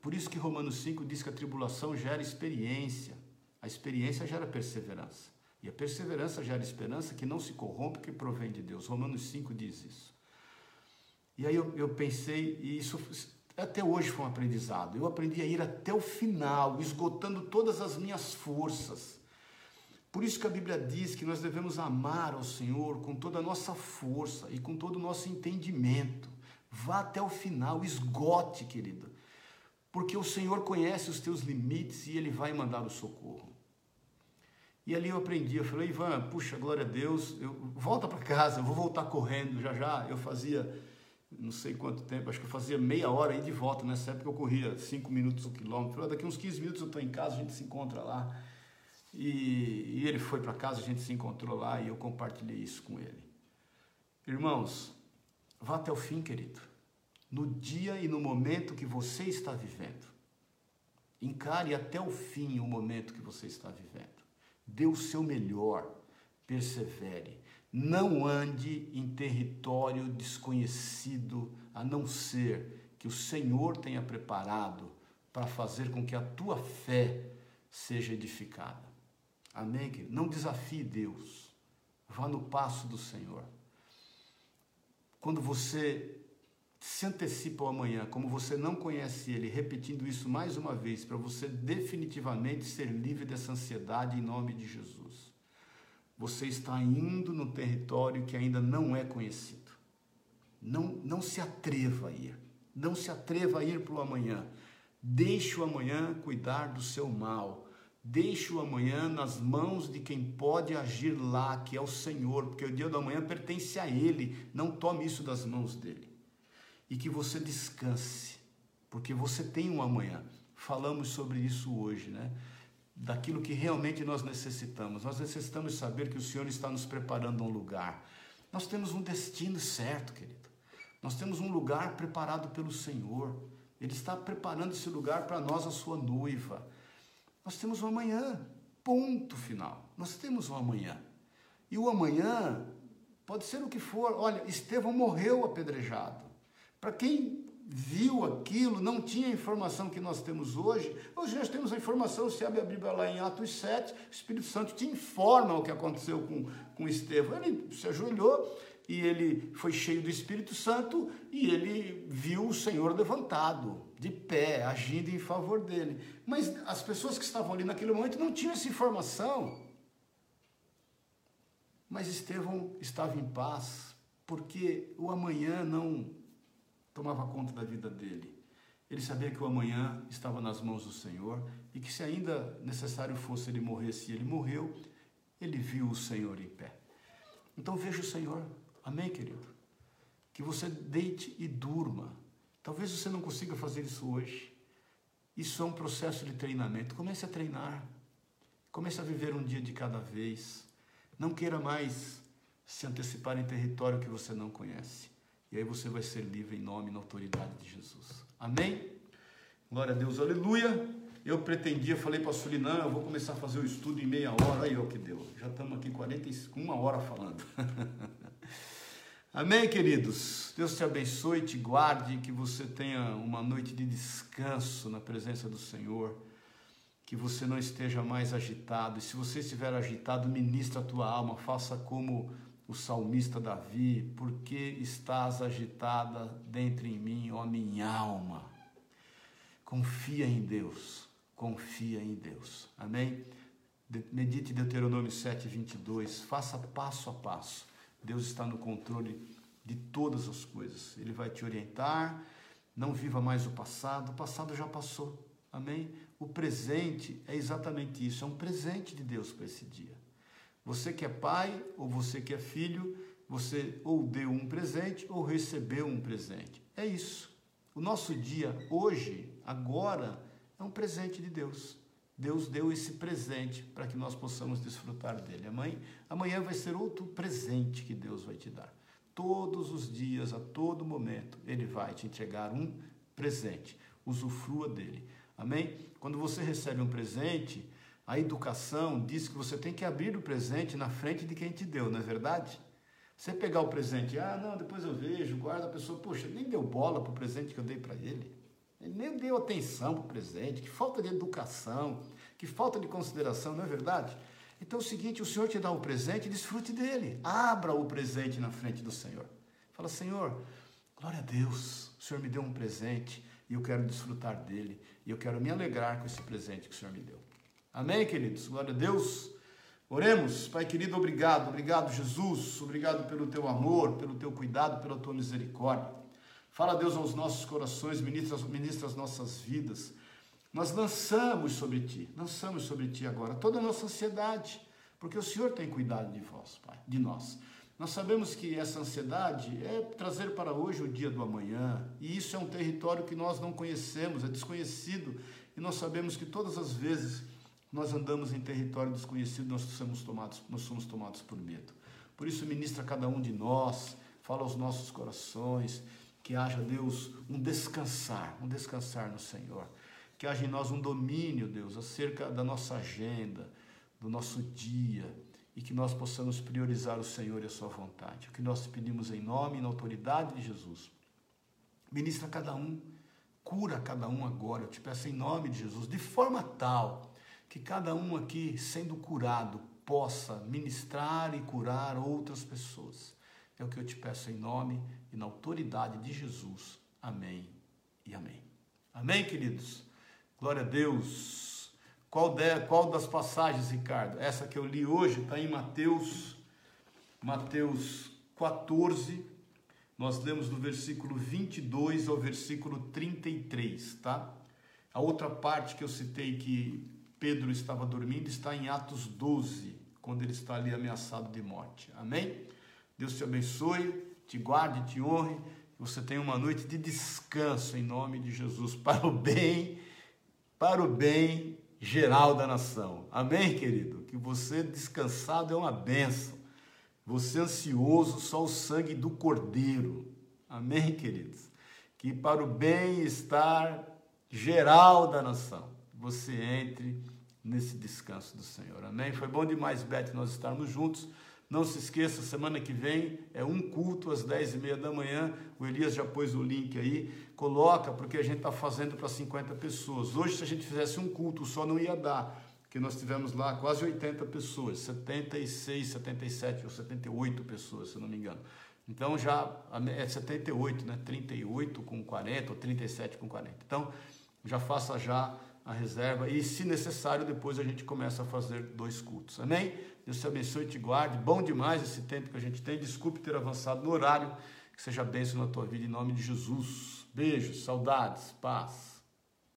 Por isso que Romanos 5 diz que a tribulação gera experiência. A experiência gera perseverança. E a perseverança gera esperança que não se corrompe, que provém de Deus. Romanos 5 diz isso. E aí eu, eu pensei, e isso até hoje foi um aprendizado. Eu aprendi a ir até o final, esgotando todas as minhas forças. Por isso que a Bíblia diz que nós devemos amar ao Senhor com toda a nossa força e com todo o nosso entendimento. Vá até o final, esgote, querido. Porque o Senhor conhece os teus limites e Ele vai mandar o socorro. E ali eu aprendi, eu falei, Ivan, puxa, glória a Deus, eu, volta para casa, eu vou voltar correndo, já já. Eu fazia, não sei quanto tempo, acho que eu fazia meia hora aí de volta, nessa época eu corria cinco minutos o quilômetro. Falei, daqui uns 15 minutos eu estou em casa, a gente se encontra lá. E, e ele foi para casa, a gente se encontrou lá e eu compartilhei isso com ele. Irmãos, vá até o fim, querido. No dia e no momento que você está vivendo. Encare até o fim o momento que você está vivendo. Dê o seu melhor, persevere. Não ande em território desconhecido, a não ser que o Senhor tenha preparado para fazer com que a tua fé seja edificada. Amém, querido? Não desafie Deus. Vá no passo do Senhor. Quando você se antecipa ao amanhã, como você não conhece ele, repetindo isso mais uma vez, para você definitivamente ser livre dessa ansiedade em nome de Jesus. Você está indo no território que ainda não é conhecido. Não, não se atreva a ir. Não se atreva a ir para o amanhã. Deixe o amanhã cuidar do seu mal. Deixe o amanhã nas mãos de quem pode agir lá, que é o Senhor, porque o dia do amanhã pertence a Ele. Não tome isso das mãos dele e que você descanse, porque você tem um amanhã. Falamos sobre isso hoje, né? Daquilo que realmente nós necessitamos. Nós necessitamos saber que o Senhor está nos preparando um lugar. Nós temos um destino certo, querido. Nós temos um lugar preparado pelo Senhor. Ele está preparando esse lugar para nós, a sua noiva. Nós temos um amanhã, ponto final. Nós temos um amanhã. E o amanhã pode ser o que for. Olha, Estevão morreu apedrejado. Para quem viu aquilo, não tinha a informação que nós temos hoje. Hoje nós temos a informação, se abre a Bíblia lá em Atos 7, o Espírito Santo te informa o que aconteceu com, com Estevão. Ele se ajoelhou e ele foi cheio do Espírito Santo e ele viu o Senhor levantado, de pé, agindo em favor dele. Mas as pessoas que estavam ali naquele momento não tinham essa informação. Mas Estevão estava em paz, porque o amanhã não tomava conta da vida dele. Ele sabia que o amanhã estava nas mãos do Senhor e que se ainda necessário fosse ele morrer, se ele morreu, ele viu o Senhor em pé. Então veja o Senhor. Amém, querido? Que você deite e durma. Talvez você não consiga fazer isso hoje. Isso é um processo de treinamento. Comece a treinar. Comece a viver um dia de cada vez. Não queira mais se antecipar em território que você não conhece. E aí você vai ser livre em nome e na autoridade de Jesus. Amém? Glória a Deus, aleluia. Eu pretendia, falei para a Sueli, não, eu vou começar a fazer o estudo em meia hora. Aí, ó, que deu. Já estamos aqui 45, uma hora falando. Amém, queridos? Deus te abençoe, te guarde, que você tenha uma noite de descanso na presença do Senhor, que você não esteja mais agitado. E se você estiver agitado, ministra a tua alma, faça como o salmista Davi, porque estás agitada dentro em mim, ó minha alma. Confia em Deus, confia em Deus. Amém? Medite Deuteronômio 7, 22. Faça passo a passo. Deus está no controle de todas as coisas. Ele vai te orientar. Não viva mais o passado, o passado já passou. Amém? O presente é exatamente isso, é um presente de Deus para esse dia. Você que é pai ou você que é filho, você ou deu um presente ou recebeu um presente. É isso. O nosso dia hoje, agora, é um presente de Deus. Deus deu esse presente para que nós possamos desfrutar dele. Amanhã, amanhã vai ser outro presente que Deus vai te dar. Todos os dias, a todo momento, Ele vai te entregar um presente. Usufrua dele. Amém? Quando você recebe um presente, a educação diz que você tem que abrir o presente na frente de quem te deu, não é verdade? Você pegar o presente, ah, não, depois eu vejo, guarda a pessoa, poxa, nem deu bola para o presente que eu dei para ele. Ele nem deu atenção para o presente, que falta de educação, que falta de consideração, não é verdade? Então é o seguinte, o Senhor te dá um presente, desfrute dele. Abra o presente na frente do Senhor. Fala, Senhor, glória a Deus, o Senhor me deu um presente e eu quero desfrutar dele. E eu quero me alegrar com esse presente que o Senhor me deu. Amém, queridos? Glória a Deus. Oremos, Pai querido, obrigado, obrigado, Jesus, obrigado pelo teu amor, pelo teu cuidado, pela tua misericórdia. Fala, Deus, aos nossos corações, ministra, ministra as nossas vidas. Nós lançamos sobre ti, lançamos sobre ti agora toda a nossa ansiedade, porque o Senhor tem cuidado de vós, Pai, de nós. Nós sabemos que essa ansiedade é trazer para hoje o dia do amanhã, e isso é um território que nós não conhecemos, é desconhecido, e nós sabemos que todas as vezes nós andamos em território desconhecido, nós somos tomados, nós somos tomados por medo. Por isso, ministra cada um de nós, fala aos nossos corações, que haja, Deus, um descansar, um descansar no Senhor. Que haja em nós um domínio, Deus, acerca da nossa agenda, do nosso dia, e que nós possamos priorizar o Senhor e a Sua vontade. O que nós pedimos em nome e na autoridade de Jesus. Ministra cada um, cura cada um agora, eu te peço em nome de Jesus, de forma tal que cada um aqui, sendo curado, possa ministrar e curar outras pessoas. É o que eu te peço em nome e na autoridade de Jesus. Amém e amém. Amém, queridos? Glória a Deus. Qual, de, qual das passagens, Ricardo? Essa que eu li hoje está em Mateus, Mateus 14. Nós lemos do versículo 22 ao versículo 33, tá? A outra parte que eu citei que Pedro estava dormindo está em Atos 12, quando ele está ali ameaçado de morte. Amém? Deus te abençoe, te guarde, te honre. Você tenha uma noite de descanso em nome de Jesus, para o bem, para o bem geral da nação. Amém, querido? Que você descansado é uma benção. Você ansioso, só o sangue do Cordeiro. Amém, queridos? Que para o bem-estar geral da nação, você entre nesse descanso do Senhor. Amém? Foi bom demais, Beth, nós estarmos juntos. Não se esqueça, semana que vem é um culto às 10 e meia da manhã. O Elias já pôs o link aí. Coloca, porque a gente está fazendo para 50 pessoas. Hoje, se a gente fizesse um culto só, não ia dar. Porque nós tivemos lá quase 80 pessoas, 76, 77 ou 78 pessoas, se não me engano. Então já é 78, né? 38 com 40 ou 37 com 40. Então já faça já a reserva e, se necessário, depois a gente começa a fazer dois cultos. Amém? Deus te abençoe e te guarde. Bom demais esse tempo que a gente tem. Desculpe ter avançado no horário. Que seja bênção na tua vida em nome de Jesus. Beijos, saudades, paz.